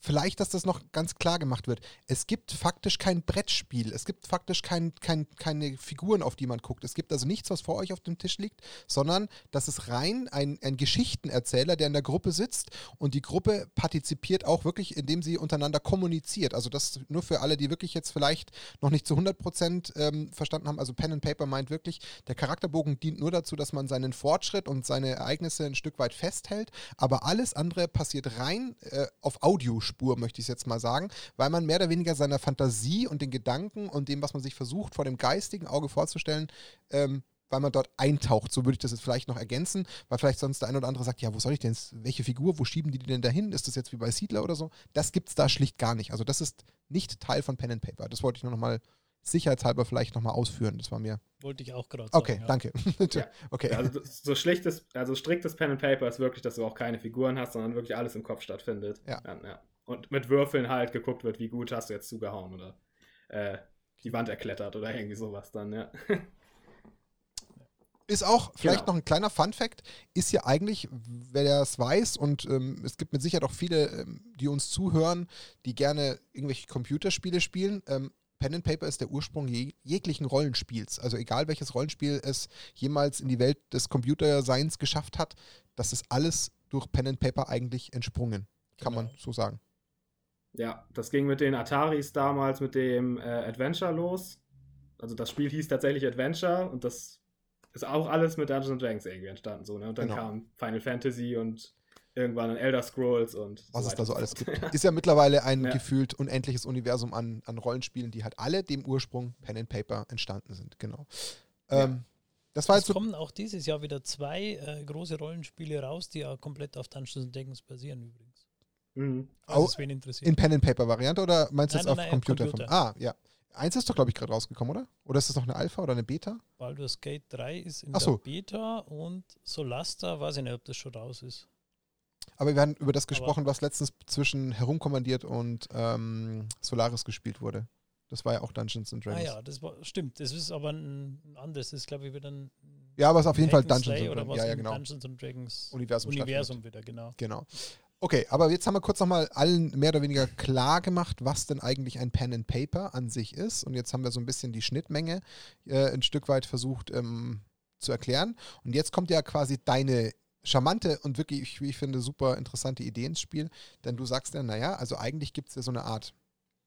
A: Vielleicht, dass das noch ganz klar gemacht wird. Es gibt faktisch kein Brettspiel. Es gibt faktisch kein, kein, keine Figuren, auf die man guckt. Es gibt also nichts, was vor euch auf dem Tisch liegt, sondern das ist rein ein, ein Geschichtenerzähler, der in der Gruppe sitzt und die Gruppe partizipiert auch wirklich, indem sie untereinander kommuniziert. Also das nur für alle, die wirklich jetzt vielleicht noch nicht zu 100 Prozent ähm, verstanden haben. Also Pen and Paper meint wirklich, der Charakterbogen dient nur dazu, dass man seinen Fortschritt und seine Ereignisse ein Stück weit festhält, aber alles andere passiert rein äh, auf Audiospur. Spur, möchte ich es jetzt mal sagen, weil man mehr oder weniger seiner Fantasie und den Gedanken und dem, was man sich versucht, vor dem geistigen Auge vorzustellen, ähm, weil man dort eintaucht. So würde ich das jetzt vielleicht noch ergänzen, weil vielleicht sonst der ein oder andere sagt, ja, wo soll ich denn, welche Figur, wo schieben die denn dahin? Ist das jetzt wie bei Siedler oder so? Das gibt es da schlicht gar nicht. Also das ist nicht Teil von Pen and Paper. Das wollte ich nur noch mal sicherheitshalber vielleicht nochmal ausführen. Das war mir.
B: Wollte ich auch gerade
A: sagen. Okay, ja. danke.
C: ja. okay. Also so schlechtes, also striktes Pen and Paper ist wirklich, dass du auch keine Figuren hast, sondern wirklich alles im Kopf stattfindet.
A: Ja. ja
C: und mit Würfeln halt geguckt wird, wie gut hast du jetzt zugehauen oder äh, die Wand erklettert oder irgendwie sowas dann, ja.
A: Ist auch vielleicht genau. noch ein kleiner Fun-Fact, ist ja eigentlich, wer das weiß, und ähm, es gibt mit Sicherheit auch viele, ähm, die uns zuhören, die gerne irgendwelche Computerspiele spielen. Ähm, Pen and Paper ist der Ursprung jeg jeglichen Rollenspiels. Also egal welches Rollenspiel es jemals in die Welt des Computerseins geschafft hat, das ist alles durch Pen and Paper eigentlich entsprungen. Kann genau. man so sagen.
C: Ja, das ging mit den Ataris damals mit dem äh, Adventure los. Also das Spiel hieß tatsächlich Adventure und das ist auch alles mit Dungeons Dragons irgendwie entstanden. So, ne? Und dann genau. kam Final Fantasy und irgendwann ein Elder Scrolls und
A: was so es da so alles gibt. Ist ja mittlerweile ein ja. gefühlt unendliches Universum an, an Rollenspielen, die halt alle dem Ursprung Pen and Paper entstanden sind. Genau. Ja. Ähm, das war
B: es kommen auch dieses Jahr wieder zwei äh, große Rollenspiele raus, die ja komplett auf Dungeons Dragons basieren übrigens.
A: Mhm. Also interessiert. In Pen and Paper Variante oder meinst du das auf nein, Computer? Computer. Ah, ja. Eins ist doch, glaube ich, gerade rausgekommen, oder? Oder ist das noch eine Alpha oder eine Beta?
B: Baldur's Gate 3 ist in
A: so.
B: der Beta und Solasta, weiß ich nicht, ob das schon raus ist.
A: Aber wir haben über das gesprochen, aber was letztens zwischen Herumkommandiert und ähm, Solaris gespielt wurde. Das war ja auch Dungeons and Dragons.
B: Ah ja, das war, stimmt. Das ist aber ein, ein anderes. Das ist, glaube ich, wieder ein.
A: Ja, aber es ist auf jeden Fall Dungeons
B: and Dragons. Ja,
A: ja, genau.
B: Dungeons and Dragons
A: Universum,
B: Universum wieder, genau.
A: Genau. Okay, aber jetzt haben wir kurz nochmal allen mehr oder weniger klar gemacht, was denn eigentlich ein Pen and Paper an sich ist. Und jetzt haben wir so ein bisschen die Schnittmenge äh, ein Stück weit versucht ähm, zu erklären. Und jetzt kommt ja quasi deine charmante und wirklich, wie ich finde, super interessante Idee ins Spiel. Denn du sagst ja, naja, also eigentlich gibt es ja so eine Art,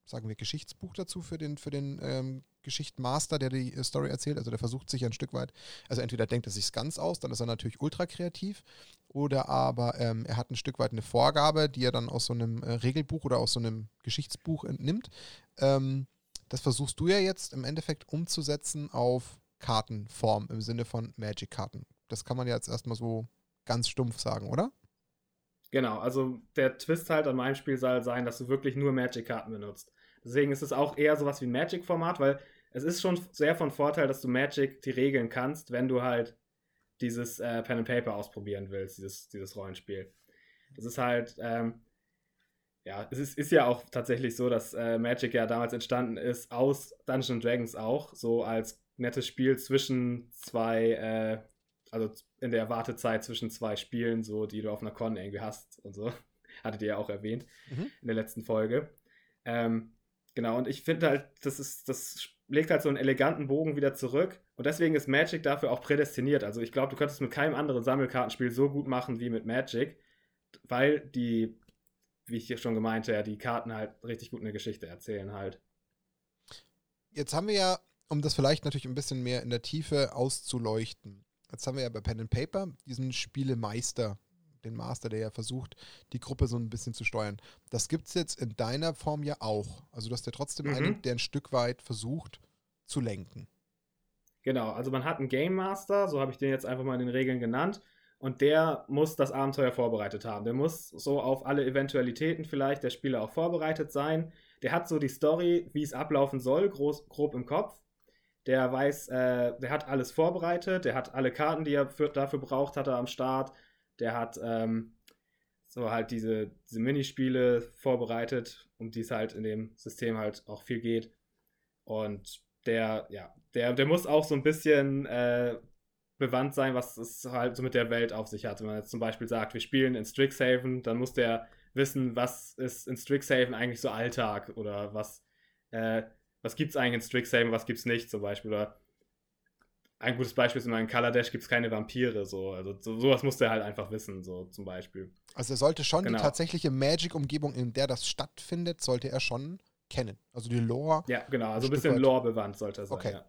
A: sagen wir, Geschichtsbuch dazu für den, für den ähm, Geschichtenmaster, der die Story erzählt. Also der versucht sich ein Stück weit, also entweder denkt er sich ganz aus, dann ist er natürlich ultra kreativ, oder aber ähm, er hat ein Stück weit eine Vorgabe, die er dann aus so einem äh, Regelbuch oder aus so einem Geschichtsbuch entnimmt. Ähm, das versuchst du ja jetzt im Endeffekt umzusetzen auf Kartenform im Sinne von Magic-Karten. Das kann man ja jetzt erstmal so ganz stumpf sagen, oder?
C: Genau, also der Twist halt an meinem Spiel soll sein, dass du wirklich nur Magic-Karten benutzt. Deswegen ist es auch eher sowas wie ein Magic-Format, weil es ist schon sehr von Vorteil, dass du Magic die Regeln kannst, wenn du halt dieses äh, Pen and Paper ausprobieren willst, dieses, dieses Rollenspiel. Das ist halt, ähm, ja, es ist, ist ja auch tatsächlich so, dass äh, Magic ja damals entstanden ist aus Dungeons Dragons auch, so als nettes Spiel zwischen zwei, äh, also in der Wartezeit zwischen zwei Spielen, so die du auf einer Con irgendwie hast und so. Hattet ihr ja auch erwähnt mhm. in der letzten Folge. Ähm, Genau, und ich finde halt, das ist, das legt halt so einen eleganten Bogen wieder zurück. Und deswegen ist Magic dafür auch prädestiniert. Also ich glaube, du könntest mit keinem anderen Sammelkartenspiel so gut machen wie mit Magic, weil die, wie ich hier schon gemeinte, ja, die Karten halt richtig gut eine Geschichte erzählen halt.
A: Jetzt haben wir ja, um das vielleicht natürlich ein bisschen mehr in der Tiefe auszuleuchten, jetzt haben wir ja bei Pen and Paper diesen Spielemeister den Master, der ja versucht, die Gruppe so ein bisschen zu steuern. Das gibt es jetzt in deiner Form ja auch. Also du hast ja trotzdem mhm. einen, der ein Stück weit versucht zu lenken.
C: Genau, also man hat einen Game Master, so habe ich den jetzt einfach mal in den Regeln genannt. Und der muss das Abenteuer vorbereitet haben. Der muss so auf alle Eventualitäten vielleicht der Spieler auch vorbereitet sein. Der hat so die Story, wie es ablaufen soll, groß, grob im Kopf. Der weiß, äh, der hat alles vorbereitet, der hat alle Karten, die er für, dafür braucht, hat er am Start der hat ähm, so halt diese, diese Minispiele vorbereitet, um die es halt in dem System halt auch viel geht. Und der, ja, der, der muss auch so ein bisschen äh, bewandt sein, was es halt so mit der Welt auf sich hat. Wenn man jetzt zum Beispiel sagt, wir spielen in Strixhaven, dann muss der wissen, was ist in Strixhaven eigentlich so Alltag oder was, äh, was gibt es eigentlich in Strixhaven, was gibt es nicht zum Beispiel. Oder ein gutes Beispiel ist, in meinem Color Dash gibt es keine Vampire, so. Also so, sowas musste er halt einfach wissen, so zum Beispiel.
A: Also er sollte schon genau. die tatsächliche Magic-Umgebung, in der das stattfindet, sollte er schon kennen. Also die Lore.
C: Ja, genau, also ein bisschen Lore bewandt sollte er sein.
A: Okay.
C: Ja.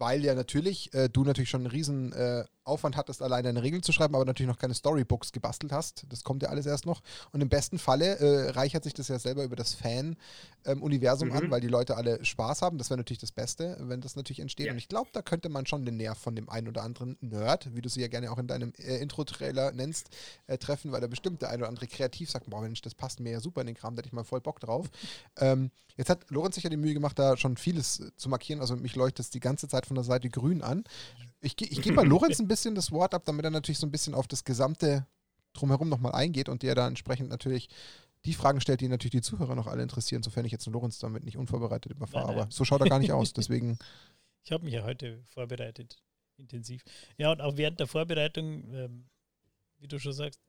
A: Weil ja natürlich, äh, du natürlich schon einen riesen äh, Aufwand hattest, alleine deine Regeln zu schreiben, aber natürlich noch keine Storybooks gebastelt hast. Das kommt ja alles erst noch. Und im besten Falle äh, reichert sich das ja selber über das Fan-Universum ähm, mhm. an, weil die Leute alle Spaß haben. Das wäre natürlich das Beste, wenn das natürlich entsteht. Ja. Und ich glaube, da könnte man schon den Nerv von dem einen oder anderen Nerd, wie du sie ja gerne auch in deinem äh, Intro-Trailer nennst, äh, treffen, weil da bestimmt der eine oder andere kreativ sagt, boah Mensch, das passt mir ja super in den Kram, da hätte ich mal voll Bock drauf. ähm, jetzt hat Lorenz sich ja die Mühe gemacht, da schon vieles äh, zu markieren. Also mich leuchtet es die ganze Zeit von der Seite grün an. Ich, ich gebe mal Lorenz ein bisschen das Wort ab, damit er natürlich so ein bisschen auf das gesamte Drumherum nochmal eingeht und der da entsprechend natürlich die Fragen stellt, die natürlich die Zuhörer noch alle interessieren, sofern ich jetzt Lorenz damit nicht unvorbereitet überfahre. Nein, nein. Aber so schaut er gar nicht aus. Deswegen.
B: Ich habe mich ja heute vorbereitet, intensiv. Ja, und auch während der Vorbereitung, ähm, wie du schon sagst,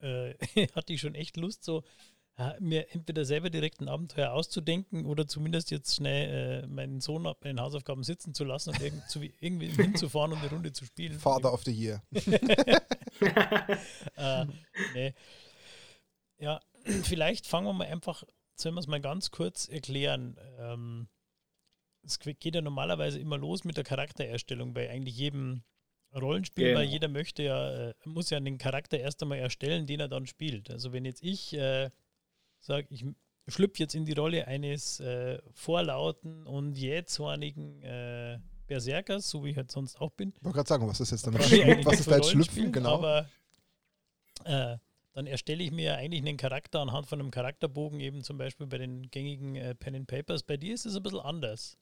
B: äh, hatte ich schon echt Lust, so mir entweder selber direkt ein Abenteuer auszudenken oder zumindest jetzt schnell äh, meinen Sohn bei den Hausaufgaben sitzen zu lassen und irgend, zu, irgendwie hinzufahren und eine Runde zu spielen.
A: Father of the Year.
B: äh, nee. Ja, vielleicht fangen wir mal einfach, sollen wir es mal ganz kurz erklären. Ähm, es geht ja normalerweise immer los mit der Charaktererstellung bei eigentlich jedem Rollenspiel, genau. weil jeder möchte ja, äh, muss ja den Charakter erst einmal erstellen, den er dann spielt. Also wenn jetzt ich äh, sage, ich schlüpfe jetzt in die Rolle eines äh, vorlauten und jähzornigen äh, Berserkers, so wie ich halt sonst auch bin.
A: Ich wollte gerade sagen, was ist jetzt damit Schlüpfen? Was ist da jetzt Schlüpfen? Genau.
B: Aber äh, dann erstelle ich mir eigentlich einen Charakter anhand von einem Charakterbogen, eben zum Beispiel bei den gängigen äh, Pen and Papers. Bei dir ist es ein bisschen anders.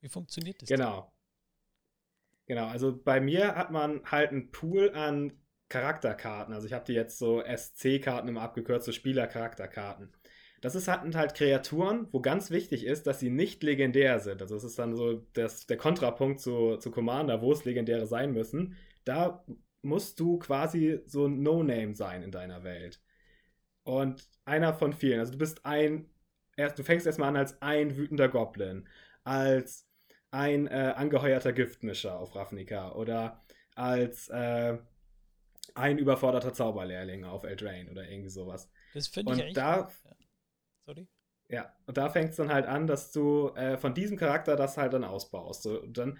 B: Wie funktioniert das?
C: Genau. Denn? Genau, also bei mir hat man halt einen Pool an Charakterkarten. Also ich habe die jetzt so SC-Karten immer abgekürzt, so Spieler-Charakterkarten. Das ist halt, halt Kreaturen, wo ganz wichtig ist, dass sie nicht legendär sind. Also es ist dann so das, der Kontrapunkt zu, zu Commander, wo es legendäre sein müssen. Da musst du quasi so ein No-Name sein in deiner Welt. Und einer von vielen. Also du bist ein, erst, du fängst erstmal an als ein wütender Goblin, als ein äh, angeheuerter Giftmischer auf Ravnica oder als äh, ein überforderter Zauberlehrling auf Eldraine oder irgendwie sowas.
B: Das finde ich
C: und da,
B: ja. Sorry.
C: Ja, und da fängt es dann halt an, dass du äh, von diesem Charakter das halt dann ausbaust. So, und dann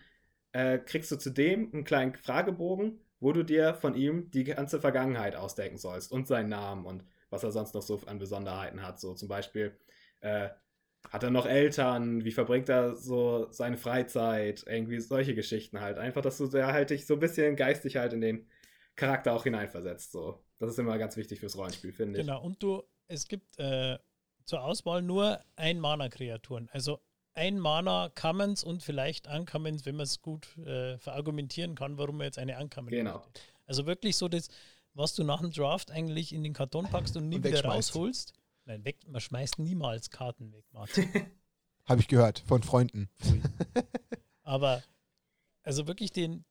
C: äh, kriegst du zudem einen kleinen Fragebogen, wo du dir von ihm die ganze Vergangenheit ausdenken sollst und seinen Namen und was er sonst noch so an Besonderheiten hat. So zum Beispiel, äh, hat er noch Eltern? Wie verbringt er so seine Freizeit? Irgendwie solche Geschichten halt. Einfach, dass du da halt dich so ein bisschen geistig halt in den Charakter auch hineinversetzt. So. Das ist immer ganz wichtig fürs Rollenspiel, finde
B: ich. Genau, und du, es gibt äh, zur Auswahl nur ein Mana-Kreaturen. Also ein Mana Commons und vielleicht Uncommons, wenn man es gut äh, verargumentieren kann, warum man jetzt eine Uncommon
C: Genau. Möchte.
B: Also wirklich so das, was du nach dem Draft eigentlich in den Karton packst und nie und wieder rausholst. Nein, weg, man schmeißt niemals Karten weg, Martin.
A: Habe ich gehört, von Freunden.
B: Aber also wirklich den,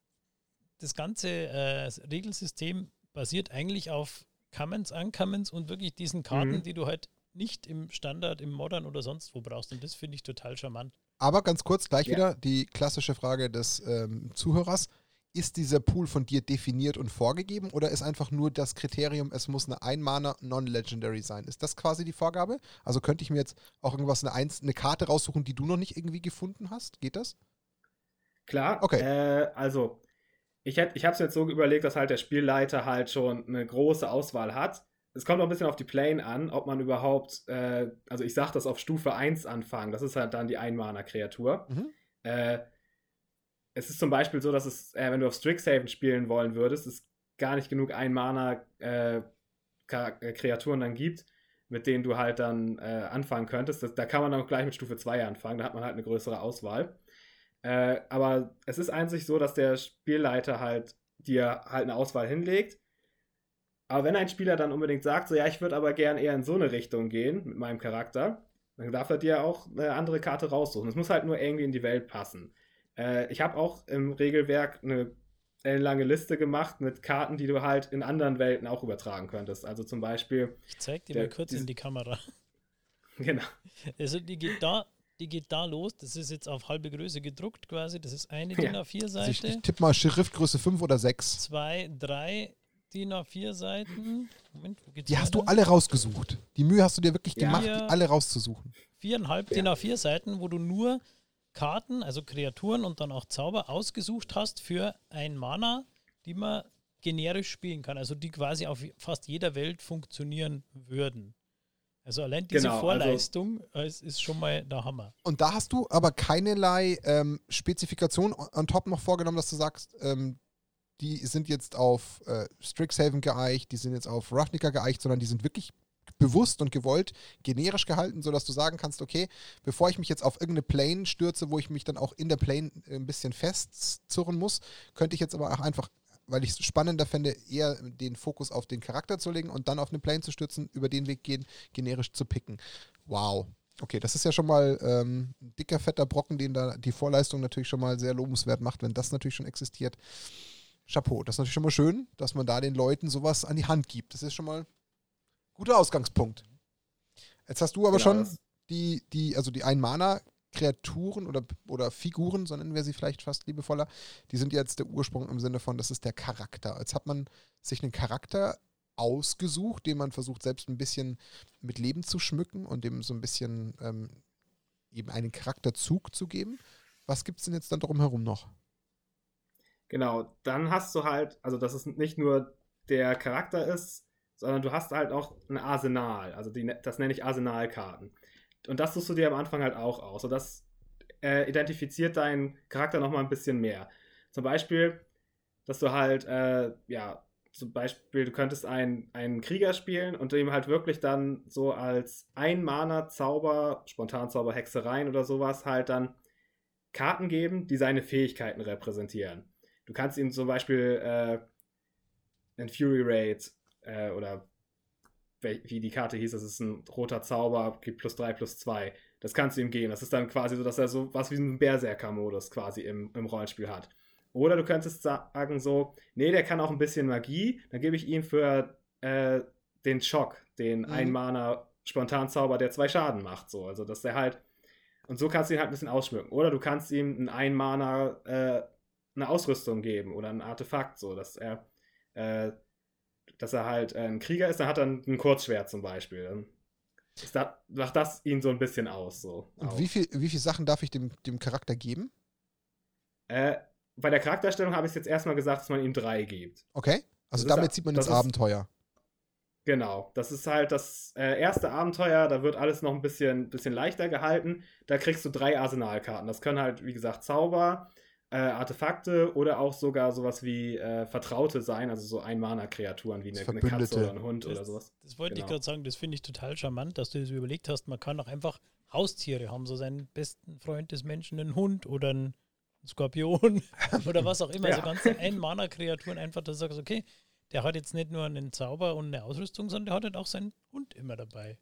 B: das ganze äh, Regelsystem basiert eigentlich auf Commons, Uncommons und wirklich diesen Karten, mhm. die du halt nicht im Standard, im Modern oder sonst wo brauchst. Und das finde ich total charmant.
A: Aber ganz kurz, gleich ja. wieder die klassische Frage des ähm, Zuhörers. Ist dieser Pool von dir definiert und vorgegeben oder ist einfach nur das Kriterium, es muss eine Einmaner Non-Legendary sein? Ist das quasi die Vorgabe? Also könnte ich mir jetzt auch irgendwas, eine, Eins, eine Karte raussuchen, die du noch nicht irgendwie gefunden hast? Geht das?
C: Klar. Okay. Äh, also ich, ich habe es jetzt so überlegt, dass halt der Spielleiter halt schon eine große Auswahl hat. Es kommt auch ein bisschen auf die Plane an, ob man überhaupt, äh, also ich sage das auf Stufe 1 anfangen, das ist halt dann die Einmana-Kreatur. Mhm. Äh, es ist zum Beispiel so, dass es, äh, wenn du auf Strixhaven spielen wollen würdest, es gar nicht genug Einmana-Kreaturen äh, dann gibt, mit denen du halt dann äh, anfangen könntest. Das, da kann man dann auch gleich mit Stufe 2 anfangen, da hat man halt eine größere Auswahl. Äh, aber es ist einzig so, dass der Spielleiter halt dir halt eine Auswahl hinlegt. Aber wenn ein Spieler dann unbedingt sagt, so ja, ich würde aber gern eher in so eine Richtung gehen mit meinem Charakter, dann darf er dir auch eine andere Karte raussuchen. Es muss halt nur irgendwie in die Welt passen. Äh, ich habe auch im Regelwerk eine lange Liste gemacht mit Karten, die du halt in anderen Welten auch übertragen könntest. Also zum Beispiel.
B: Ich zeig dir der, mal kurz in die Kamera.
C: Genau.
B: Also die geht da, die geht da los. Das ist jetzt auf halbe Größe gedruckt quasi. Das ist eine DIN A4-Seite. Also
A: ich, ich tippe mal Schriftgröße 5 oder 6.
B: Zwei, drei DIN A4 Seiten.
A: Moment, wo geht's Die hast du alle rausgesucht. Die Mühe hast du dir wirklich ja. gemacht, die alle rauszusuchen.
B: Viereinhalb ja. DIN A4 Seiten, wo du nur Karten, also Kreaturen und dann auch Zauber ausgesucht hast für ein Mana, die man generisch spielen kann. Also die quasi auf fast jeder Welt funktionieren würden. Also allein diese genau, also Vorleistung also, ist schon mal der Hammer.
A: Und da hast du aber keinerlei ähm, Spezifikation on top noch vorgenommen, dass du sagst, ähm, die sind jetzt auf äh, Strixhaven geeicht, die sind jetzt auf Ravnica geeicht, sondern die sind wirklich bewusst und gewollt generisch gehalten, sodass du sagen kannst, okay, bevor ich mich jetzt auf irgendeine Plane stürze, wo ich mich dann auch in der Plane ein bisschen festzurren muss, könnte ich jetzt aber auch einfach weil ich es spannender fände, eher den Fokus auf den Charakter zu legen und dann auf eine Plane zu stürzen, über den Weg gehen, generisch zu picken. Wow. Okay, das ist ja schon mal ähm, ein dicker, fetter Brocken, den da die Vorleistung natürlich schon mal sehr lobenswert macht, wenn das natürlich schon existiert. Chapeau, das ist natürlich schon mal schön, dass man da den Leuten sowas an die Hand gibt. Das ist schon mal ein guter Ausgangspunkt. Jetzt hast du aber genau, schon die, die, also die Ein-Mana Kreaturen oder, oder Figuren, so nennen wir sie vielleicht fast liebevoller, die sind jetzt der Ursprung im Sinne von, das ist der Charakter. Jetzt hat man sich einen Charakter ausgesucht, den man versucht selbst ein bisschen mit Leben zu schmücken und dem so ein bisschen ähm, eben einen Charakterzug zu geben. Was gibt es denn jetzt dann drumherum noch?
C: Genau, dann hast du halt, also dass es nicht nur der Charakter ist, sondern du hast halt auch ein Arsenal. Also die, das nenne ich Arsenalkarten. Und das suchst du dir am Anfang halt auch aus. Und das äh, identifiziert deinen Charakter nochmal ein bisschen mehr. Zum Beispiel, dass du halt, äh, ja, zum Beispiel, du könntest einen, einen Krieger spielen und ihm halt wirklich dann so als Ein-Mana-Zauber, Spontanzauber, Hexereien oder sowas halt dann Karten geben, die seine Fähigkeiten repräsentieren. Du kannst ihm zum Beispiel äh, einen äh, oder wie die Karte hieß, das ist ein roter Zauber, gibt plus 3, plus 2. Das kannst du ihm geben. Das ist dann quasi so, dass er so was wie einen Berserker-Modus quasi im, im Rollenspiel hat. Oder du könntest sagen so, nee, der kann auch ein bisschen Magie, dann gebe ich ihm für äh, den Schock, den mhm. Ein-Mana Spontanzauber, der zwei Schaden macht. So. Also, dass der halt. Und so kannst du ihn halt ein bisschen ausschmücken. Oder du kannst ihm ein Ein-Mana äh, eine Ausrüstung geben oder ein Artefakt, so dass er äh, dass er halt äh, ein Krieger ist, dann hat er ein Kurzschwert zum Beispiel. Dann da, macht das ihn so ein bisschen aus. So,
A: Und wie viele wie viel Sachen darf ich dem, dem Charakter geben?
C: Äh, bei der Charakterstellung habe ich es jetzt erstmal gesagt, dass man ihm drei gibt.
A: Okay, also das damit ist, zieht man ins Abenteuer.
C: Genau, das ist halt das äh, erste Abenteuer, da wird alles noch ein bisschen, bisschen leichter gehalten. Da kriegst du drei Arsenalkarten. Das können halt, wie gesagt, Zauber, äh, Artefakte oder auch sogar sowas wie äh, Vertraute sein, also so Ein-Mana-Kreaturen wie eine, eine, Katze oder ein Hund
B: das,
C: oder sowas.
B: Das wollte genau. ich gerade sagen, das finde ich total charmant, dass du das überlegt hast. Man kann auch einfach Haustiere haben, so seinen besten Freund des Menschen, einen Hund oder einen Skorpion oder was auch immer. ja. So ganze Ein-Mana-Kreaturen, einfach, dass du sagst, okay, der hat jetzt nicht nur einen Zauber und eine Ausrüstung, sondern der hat halt auch seinen Hund immer dabei.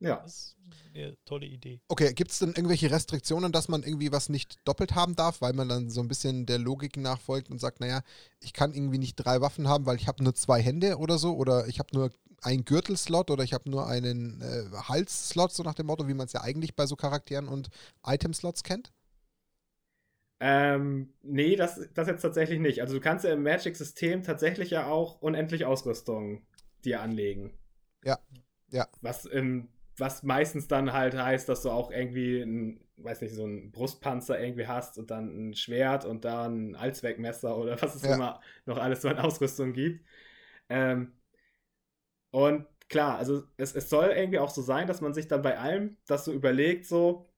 C: Ja.
B: Das ist eine tolle Idee.
A: Okay, gibt es denn irgendwelche Restriktionen, dass man irgendwie was nicht doppelt haben darf, weil man dann so ein bisschen der Logik nachfolgt und sagt, naja, ich kann irgendwie nicht drei Waffen haben, weil ich habe nur zwei Hände oder so oder ich habe nur einen Gürtelslot oder ich habe nur einen äh, Halsslot, so nach dem Motto, wie man es ja eigentlich bei so Charakteren und Itemslots kennt?
C: Ähm, nee, das, das jetzt tatsächlich nicht. Also du kannst ja im Magic-System tatsächlich ja auch unendlich Ausrüstung dir anlegen.
A: Ja. Ja.
C: Was im was meistens dann halt heißt, dass du auch irgendwie ein, weiß nicht, so ein Brustpanzer irgendwie hast und dann ein Schwert und dann ein Allzweckmesser oder was es ja. immer noch alles so an Ausrüstung gibt. Ähm, und klar, also es, es soll irgendwie auch so sein, dass man sich dann bei allem das so überlegt, so,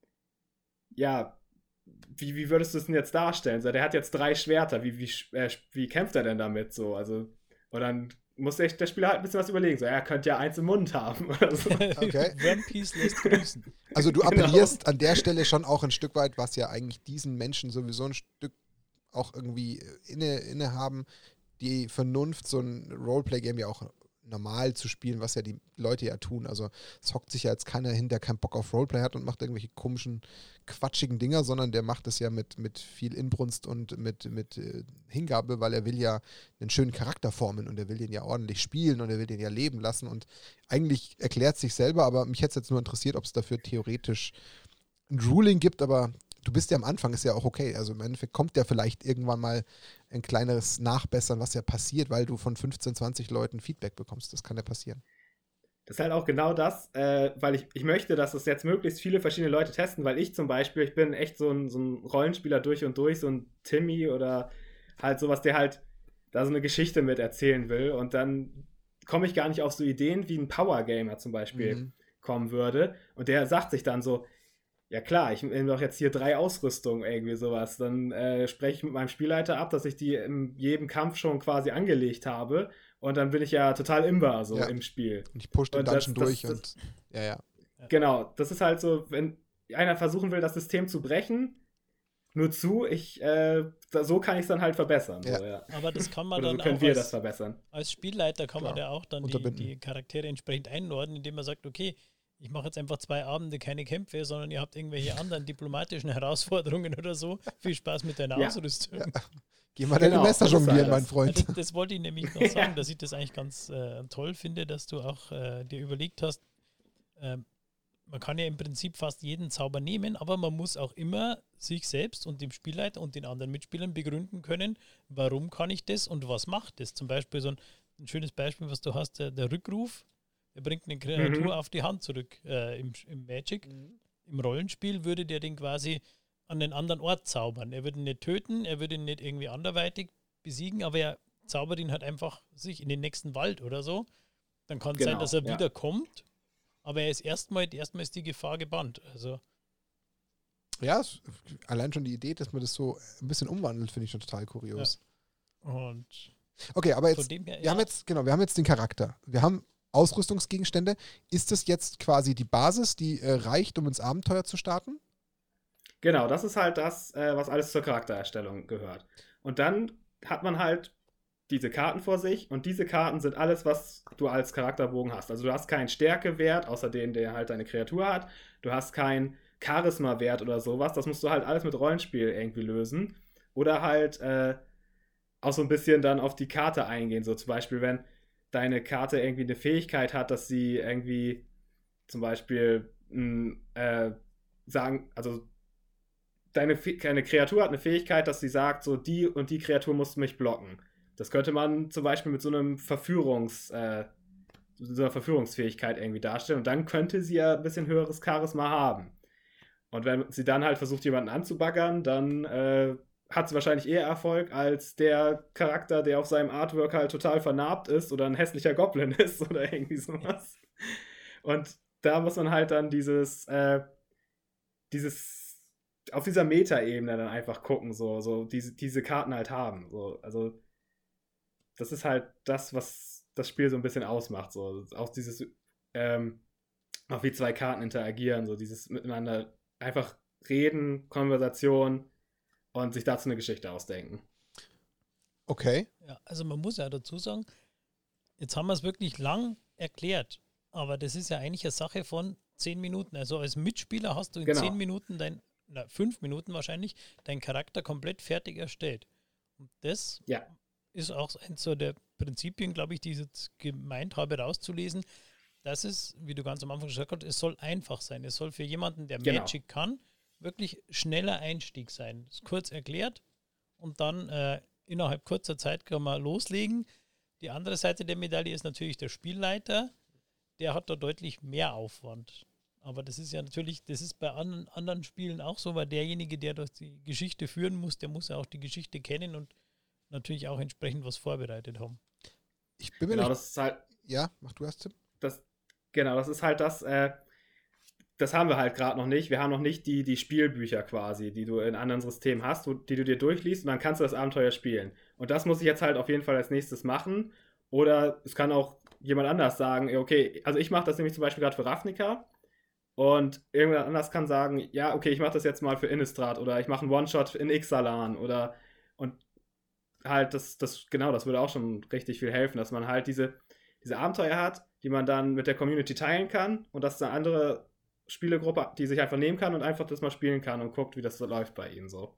C: ja, wie, wie würdest du es denn jetzt darstellen? So, der hat jetzt drei Schwerter, wie, wie, äh, wie kämpft er denn damit so? Also, und dann muss der, der Spieler halt ein bisschen was überlegen. So, er könnte ja eins im Mund haben oder so.
A: Okay. One Piece lässt grüßen. Also du genau. appellierst genau. an der Stelle schon auch ein Stück weit, was ja eigentlich diesen Menschen sowieso ein Stück auch irgendwie inne, inne haben, die Vernunft, so ein Roleplay-Game ja auch normal zu spielen, was ja die Leute ja tun. Also es hockt sich ja jetzt keiner hin, der keinen Bock auf Roleplay hat und macht irgendwelche komischen, quatschigen Dinger, sondern der macht es ja mit, mit viel Inbrunst und mit, mit äh, Hingabe, weil er will ja einen schönen Charakter formen und er will den ja ordentlich spielen und er will den ja leben lassen und eigentlich erklärt sich selber, aber mich hätte es jetzt nur interessiert, ob es dafür theoretisch ein Ruling gibt, aber du bist ja am Anfang, ist ja auch okay. Also im Endeffekt kommt ja vielleicht irgendwann mal ein kleineres Nachbessern, was ja passiert, weil du von 15, 20 Leuten Feedback bekommst. Das kann ja passieren.
C: Das ist halt auch genau das, äh, weil ich, ich möchte, dass es jetzt möglichst viele verschiedene Leute testen, weil ich zum Beispiel, ich bin echt so ein, so ein Rollenspieler durch und durch, so ein Timmy oder halt sowas, der halt da so eine Geschichte mit erzählen will und dann komme ich gar nicht auf so Ideen, wie ein Power Gamer zum Beispiel mhm. kommen würde und der sagt sich dann so, ja klar, ich nehme doch jetzt hier drei Ausrüstungen, irgendwie sowas. Dann äh, spreche ich mit meinem Spielleiter ab, dass ich die in jedem Kampf schon quasi angelegt habe. Und dann bin ich ja total imbar so ja. im Spiel.
A: Und ich push den Dungeon das, durch das, und. ja, ja.
C: Genau, das ist halt so, wenn einer versuchen will, das System zu brechen, nur zu, ich, äh, so kann ich es dann halt verbessern.
B: Ja.
C: So, ja.
B: Aber das kann man
C: Oder
B: dann
C: so können
B: auch
C: wir
B: als,
C: das verbessern.
B: Als Spielleiter kann Klar. man ja auch dann die, die, Charaktere entsprechend einordnen, indem man sagt, okay, ich mache jetzt einfach zwei Abende keine Kämpfe, sondern ihr habt irgendwelche anderen diplomatischen Herausforderungen oder so. Viel Spaß mit deiner ja. Ausrüstung. Ja.
A: Geh mal deine genau, Messer jonglieren, mein Freund.
B: Das, das, wollte ich nämlich noch sagen, dass ich das eigentlich ganz äh, toll finde, dass du auch äh, dir überlegt hast, äh, man kann ja im Prinzip fast jeden Zauber nehmen, aber man muss auch immer sich selbst und dem Spielleiter und den anderen Mitspielern begründen können, warum kann ich das und was macht das. Zum Beispiel so ein, ein schönes Beispiel, was du hast, der, der Rückruf er bringt eine Kreatur mhm. auf die Hand zurück äh, im, im Magic. Mhm. Im Rollenspiel würde der den quasi an einen anderen Ort zaubern. Er würde ihn nicht töten, er würde ihn nicht irgendwie anderweitig besiegen, aber er zaubert ihn halt einfach sich in den nächsten Wald oder so. Dann kann es genau, sein, dass er ja. wieder kommt, aber er ist erstmal, erstmal ist die Gefahr gebannt. Also.
A: Ja, allein schon die Idee, dass man das so ein bisschen umwandelt, finde ich schon total kurios.
B: Ja. Und
A: okay, aber jetzt, her, wir ja. haben jetzt, genau, wir haben jetzt den Charakter. Wir haben Ausrüstungsgegenstände. Ist das jetzt quasi die Basis, die äh, reicht, um ins Abenteuer zu starten?
C: Genau, das ist halt das, äh, was alles zur Charaktererstellung gehört. Und dann hat man halt diese Karten vor sich und diese Karten sind alles, was du als Charakterbogen hast. Also du hast keinen Stärkewert, außer den, der halt deine Kreatur hat. Du hast keinen Charisma-Wert oder sowas. Das musst du halt alles mit Rollenspiel irgendwie lösen. Oder halt äh, auch so ein bisschen dann auf die Karte eingehen. So zum Beispiel, wenn deine Karte irgendwie eine Fähigkeit hat, dass sie irgendwie zum Beispiel äh, sagen, also deine, deine Kreatur hat eine Fähigkeit, dass sie sagt, so die und die Kreatur muss mich blocken. Das könnte man zum Beispiel mit so einem Verführungs, äh, so einer Verführungsfähigkeit irgendwie darstellen und dann könnte sie ja ein bisschen höheres Charisma haben. Und wenn sie dann halt versucht, jemanden anzubaggern, dann äh, hat sie wahrscheinlich eher Erfolg als der Charakter, der auf seinem Artwork halt total vernarbt ist oder ein hässlicher Goblin ist oder irgendwie sowas. Und da muss man halt dann dieses, äh, dieses, auf dieser Meta-Ebene dann einfach gucken, so, so diese, diese Karten halt haben. So, also, das ist halt das, was das Spiel so ein bisschen ausmacht. So, auch dieses, ähm, auch wie zwei Karten interagieren, so dieses miteinander einfach reden, Konversation, und sich dazu eine Geschichte ausdenken.
A: Okay.
B: Ja, also man muss ja dazu sagen, jetzt haben wir es wirklich lang erklärt, aber das ist ja eigentlich eine Sache von zehn Minuten. Also als Mitspieler hast du in genau. zehn Minuten dein, na, fünf Minuten wahrscheinlich, deinen Charakter komplett fertig erstellt. Und das
C: ja.
B: ist auch eins so der Prinzipien, glaube ich, die ich jetzt gemeint habe, rauszulesen. Das ist, wie du ganz am Anfang gesagt hast, es soll einfach sein. Es soll für jemanden, der genau. Magic kann, wirklich schneller Einstieg sein. Das ist kurz erklärt und dann äh, innerhalb kurzer Zeit kann man loslegen. Die andere Seite der Medaille ist natürlich der Spielleiter. Der hat da deutlich mehr Aufwand. Aber das ist ja natürlich, das ist bei anderen, anderen Spielen auch so, weil derjenige, der das die Geschichte führen muss, der muss ja auch die Geschichte kennen und natürlich auch entsprechend was vorbereitet haben.
A: Ich bin mir
C: genau,
A: nicht,
C: das ist halt.
A: Ja, mach du erst, Tim.
C: Das, genau, das ist halt das, äh, das haben wir halt gerade noch nicht. Wir haben noch nicht die, die Spielbücher quasi, die du in anderen Systemen hast, wo, die du dir durchliest und dann kannst du das Abenteuer spielen. Und das muss ich jetzt halt auf jeden Fall als nächstes machen. Oder es kann auch jemand anders sagen, okay, also ich mache das nämlich zum Beispiel gerade für Ravnica und irgendjemand anders kann sagen, ja, okay, ich mache das jetzt mal für Innistrad oder ich mache einen One-Shot in Ixalan oder und halt das, das, genau, das würde auch schon richtig viel helfen, dass man halt diese, diese Abenteuer hat, die man dann mit der Community teilen kann und dass eine andere Spielegruppe, die sich einfach nehmen kann und einfach das mal spielen kann und guckt, wie das so läuft bei ihnen so.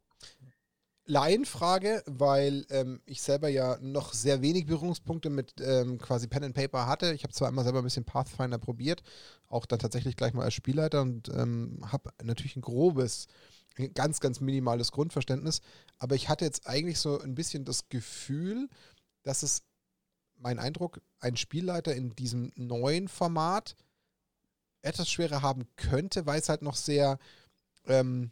A: Laienfrage, weil ähm, ich selber ja noch sehr wenig Berührungspunkte mit ähm, quasi Pen and Paper hatte. Ich habe zwar einmal selber ein bisschen Pathfinder probiert, auch dann tatsächlich gleich mal als Spielleiter und ähm, habe natürlich ein grobes, ganz, ganz minimales Grundverständnis. Aber ich hatte jetzt eigentlich so ein bisschen das Gefühl, dass es, mein Eindruck, ein Spielleiter in diesem neuen Format etwas schwerer haben könnte, weil es halt noch sehr, ähm,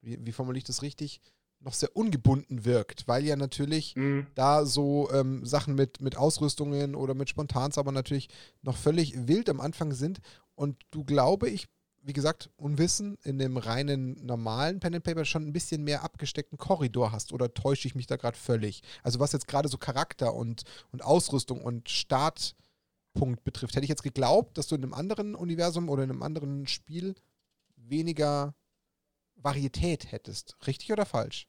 A: wie, wie formuliere ich das richtig? noch sehr ungebunden wirkt, weil ja natürlich mhm. da so ähm, Sachen mit, mit Ausrüstungen oder mit Spontans aber natürlich noch völlig wild am Anfang sind und du glaube ich, wie gesagt, Unwissen in dem reinen normalen Pen and Paper schon ein bisschen mehr abgesteckten Korridor hast oder täusche ich mich da gerade völlig? Also was jetzt gerade so Charakter und, und Ausrüstung und Startpunkt betrifft, hätte ich jetzt geglaubt, dass du in einem anderen Universum oder in einem anderen Spiel weniger Varietät hättest. Richtig oder falsch?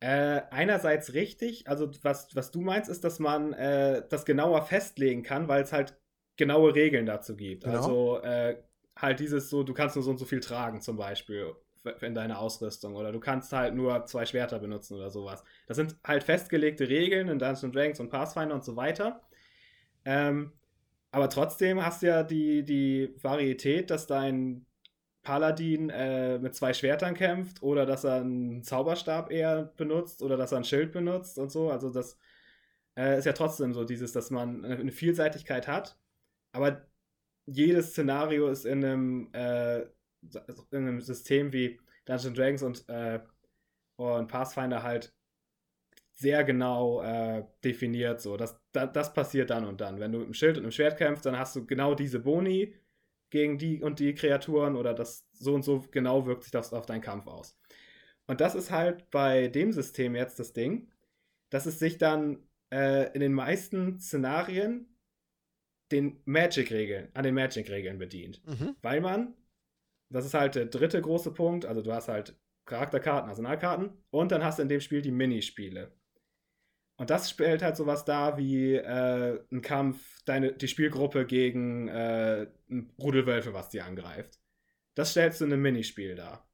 C: Äh, einerseits richtig, also was, was du meinst, ist, dass man äh, das genauer festlegen kann, weil es halt genaue Regeln dazu gibt. Genau. Also äh, halt dieses so, du kannst nur so und so viel tragen zum Beispiel in deiner Ausrüstung oder du kannst halt nur zwei Schwerter benutzen oder sowas. Das sind halt festgelegte Regeln in Dungeons Dragons und Pathfinder und so weiter. Ähm, aber trotzdem hast du ja die, die Varietät, dass dein Paladin äh, mit zwei Schwertern kämpft oder dass er einen Zauberstab eher benutzt oder dass er ein Schild benutzt und so. Also das äh, ist ja trotzdem so dieses, dass man eine Vielseitigkeit hat, aber jedes Szenario ist in einem, äh, in einem System wie Dungeons Dragons und, äh, und Pathfinder halt sehr genau äh, definiert. So, das, das, das passiert dann und dann. Wenn du mit einem Schild und einem Schwert kämpfst, dann hast du genau diese Boni gegen die und die Kreaturen oder das so und so genau wirkt sich das auf deinen Kampf aus. Und das ist halt bei dem System jetzt das Ding, dass es sich dann äh, in den meisten Szenarien den Magic-Regeln, an den Magic-Regeln bedient. Mhm. Weil man, das ist halt der dritte große Punkt, also du hast halt Charakterkarten, Arsenalkarten und dann hast du in dem Spiel die Minispiele. Und das stellt halt sowas dar wie äh, ein Kampf, deine, die Spielgruppe gegen äh, ein Rudelwölfe, was die angreift. Das stellst du in einem Minispiel dar.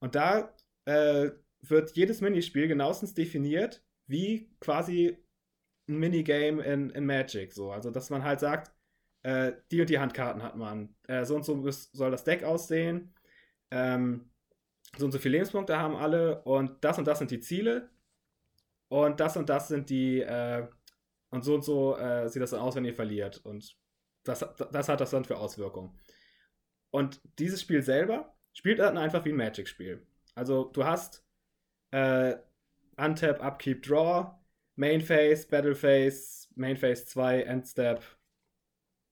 C: Und da äh, wird jedes Minispiel genauestens definiert, wie quasi ein Minigame in, in Magic. So. Also, dass man halt sagt, äh, die und die Handkarten hat man. Äh, so und so soll das Deck aussehen. Ähm, so und so viele Lebenspunkte haben alle und das und das sind die Ziele und das und das sind die, äh, und so und so äh, sieht das dann aus, wenn ihr verliert. Und das, das hat das dann für Auswirkungen. Und dieses Spiel selber spielt dann einfach wie ein Magic-Spiel. Also du hast äh, Untap, Upkeep, Draw, Main Phase, Battle Phase, Main Phase 2, Endstep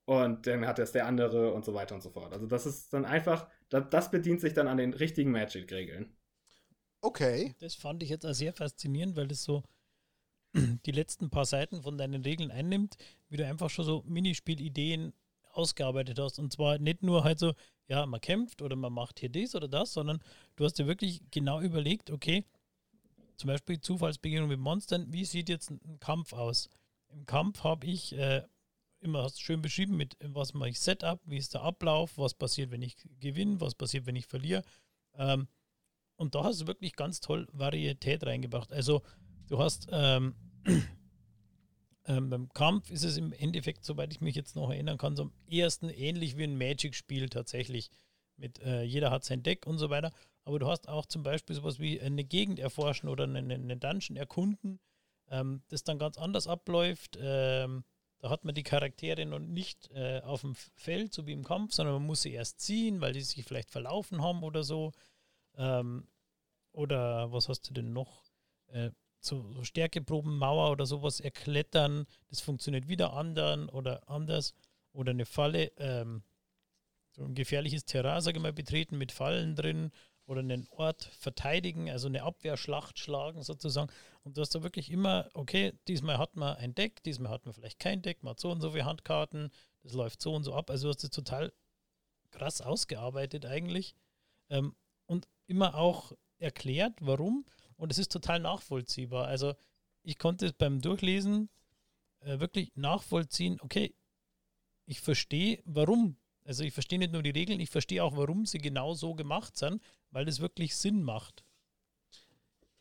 C: und dann hat es der andere und so weiter und so fort. Also das ist dann einfach, das bedient sich dann an den richtigen Magic-Regeln.
A: Okay.
B: Das fand ich jetzt auch sehr faszinierend, weil das so die letzten paar Seiten von deinen Regeln einnimmt, wie du einfach schon so Minispielideen ausgearbeitet hast. Und zwar nicht nur halt so, ja, man kämpft oder man macht hier das oder das, sondern du hast dir wirklich genau überlegt, okay, zum Beispiel Zufallsbegegnung mit Monstern, wie sieht jetzt ein Kampf aus? Im Kampf habe ich äh, immer hast schön beschrieben mit was mache ich Setup, wie ist der Ablauf, was passiert, wenn ich gewinne, was passiert, wenn ich verliere. Ähm, und da hast du wirklich ganz toll Varietät reingebracht. Also du hast ähm, ähm, beim Kampf ist es im Endeffekt, soweit ich mich jetzt noch erinnern kann, so am ersten ähnlich wie ein Magic-Spiel tatsächlich. Mit äh, jeder hat sein Deck und so weiter. Aber du hast auch zum Beispiel sowas wie eine Gegend erforschen oder eine, eine Dungeon erkunden, ähm, das dann ganz anders abläuft. Ähm, da hat man die Charaktere noch nicht äh, auf dem Feld, so wie im Kampf, sondern man muss sie erst ziehen, weil die sich vielleicht verlaufen haben oder so. Ähm, oder was hast du denn noch? Äh, so, so Stärkeproben, Mauer oder sowas erklettern, das funktioniert wieder anderen oder anders. Oder eine Falle, ähm, so ein gefährliches Terrain, sage ich mal, betreten mit Fallen drin oder einen Ort verteidigen, also eine Abwehrschlacht schlagen sozusagen. Und du hast da wirklich immer, okay, diesmal hat man ein Deck, diesmal hat man vielleicht kein Deck, man hat so und so viele Handkarten, das läuft so und so ab. Also du hast es total krass ausgearbeitet eigentlich. Ähm, und immer auch erklärt, warum. Und es ist total nachvollziehbar. Also ich konnte beim Durchlesen äh, wirklich nachvollziehen, okay, ich verstehe, warum. Also ich verstehe nicht nur die Regeln, ich verstehe auch, warum sie genau so gemacht sind, weil das wirklich Sinn macht.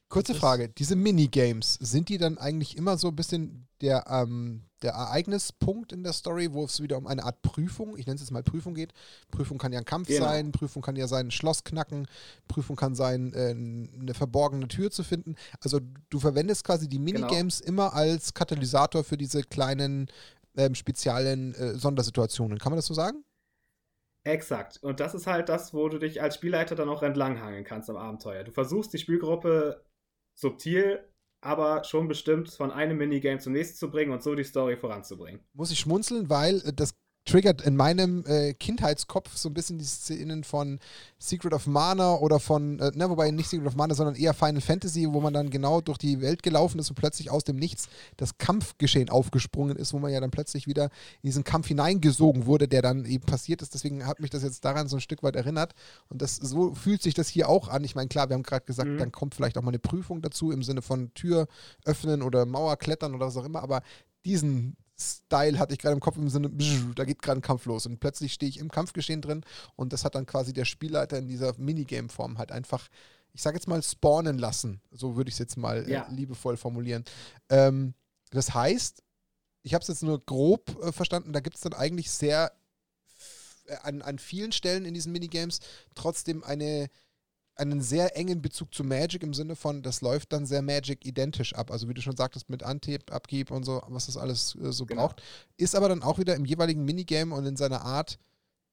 A: Kurze Frage, diese Minigames, sind die dann eigentlich immer so ein bisschen der, ähm, der Ereignispunkt in der Story, wo es wieder um eine Art Prüfung, ich nenne es jetzt mal Prüfung geht? Prüfung kann ja ein Kampf genau. sein, Prüfung kann ja sein, ein Schloss knacken, Prüfung kann sein, äh, eine verborgene Tür zu finden. Also du verwendest quasi die genau. Minigames genau. immer als Katalysator für diese kleinen ähm, speziellen äh, Sondersituationen. Kann man das so sagen?
C: Exakt. Und das ist halt das, wo du dich als Spielleiter dann auch entlanghangeln kannst am Abenteuer. Du versuchst die Spielgruppe subtil, aber schon bestimmt von einem Minigame zum nächsten zu bringen und so die Story voranzubringen.
A: Muss ich schmunzeln, weil äh, das triggert in meinem äh, Kindheitskopf so ein bisschen die Szenen von Secret of Mana oder von, äh, ne, wobei nicht Secret of Mana, sondern eher Final Fantasy, wo man dann genau durch die Welt gelaufen ist und plötzlich aus dem Nichts das Kampfgeschehen aufgesprungen ist, wo man ja dann plötzlich wieder in diesen Kampf hineingesogen wurde, der dann eben passiert ist. Deswegen hat mich das jetzt daran so ein Stück weit erinnert. Und das so fühlt sich das hier auch an. Ich meine, klar, wir haben gerade gesagt, mhm. dann kommt vielleicht auch mal eine Prüfung dazu im Sinne von Tür öffnen oder Mauer klettern oder was auch immer, aber diesen Style hatte ich gerade im Kopf im Sinne, da geht gerade ein Kampf los und plötzlich stehe ich im Kampfgeschehen drin und das hat dann quasi der Spielleiter in dieser Minigame-Form halt einfach, ich sage jetzt mal, spawnen lassen. So würde ich es jetzt mal äh, ja. äh, liebevoll formulieren. Ähm, das heißt, ich habe es jetzt nur grob äh, verstanden, da gibt es dann eigentlich sehr äh, an, an vielen Stellen in diesen Minigames trotzdem eine einen sehr engen Bezug zu Magic im Sinne von, das läuft dann sehr Magic identisch ab. Also wie du schon sagtest, mit Antieb, Abgib und so, was das alles äh, so genau. braucht. Ist aber dann auch wieder im jeweiligen Minigame und in seiner Art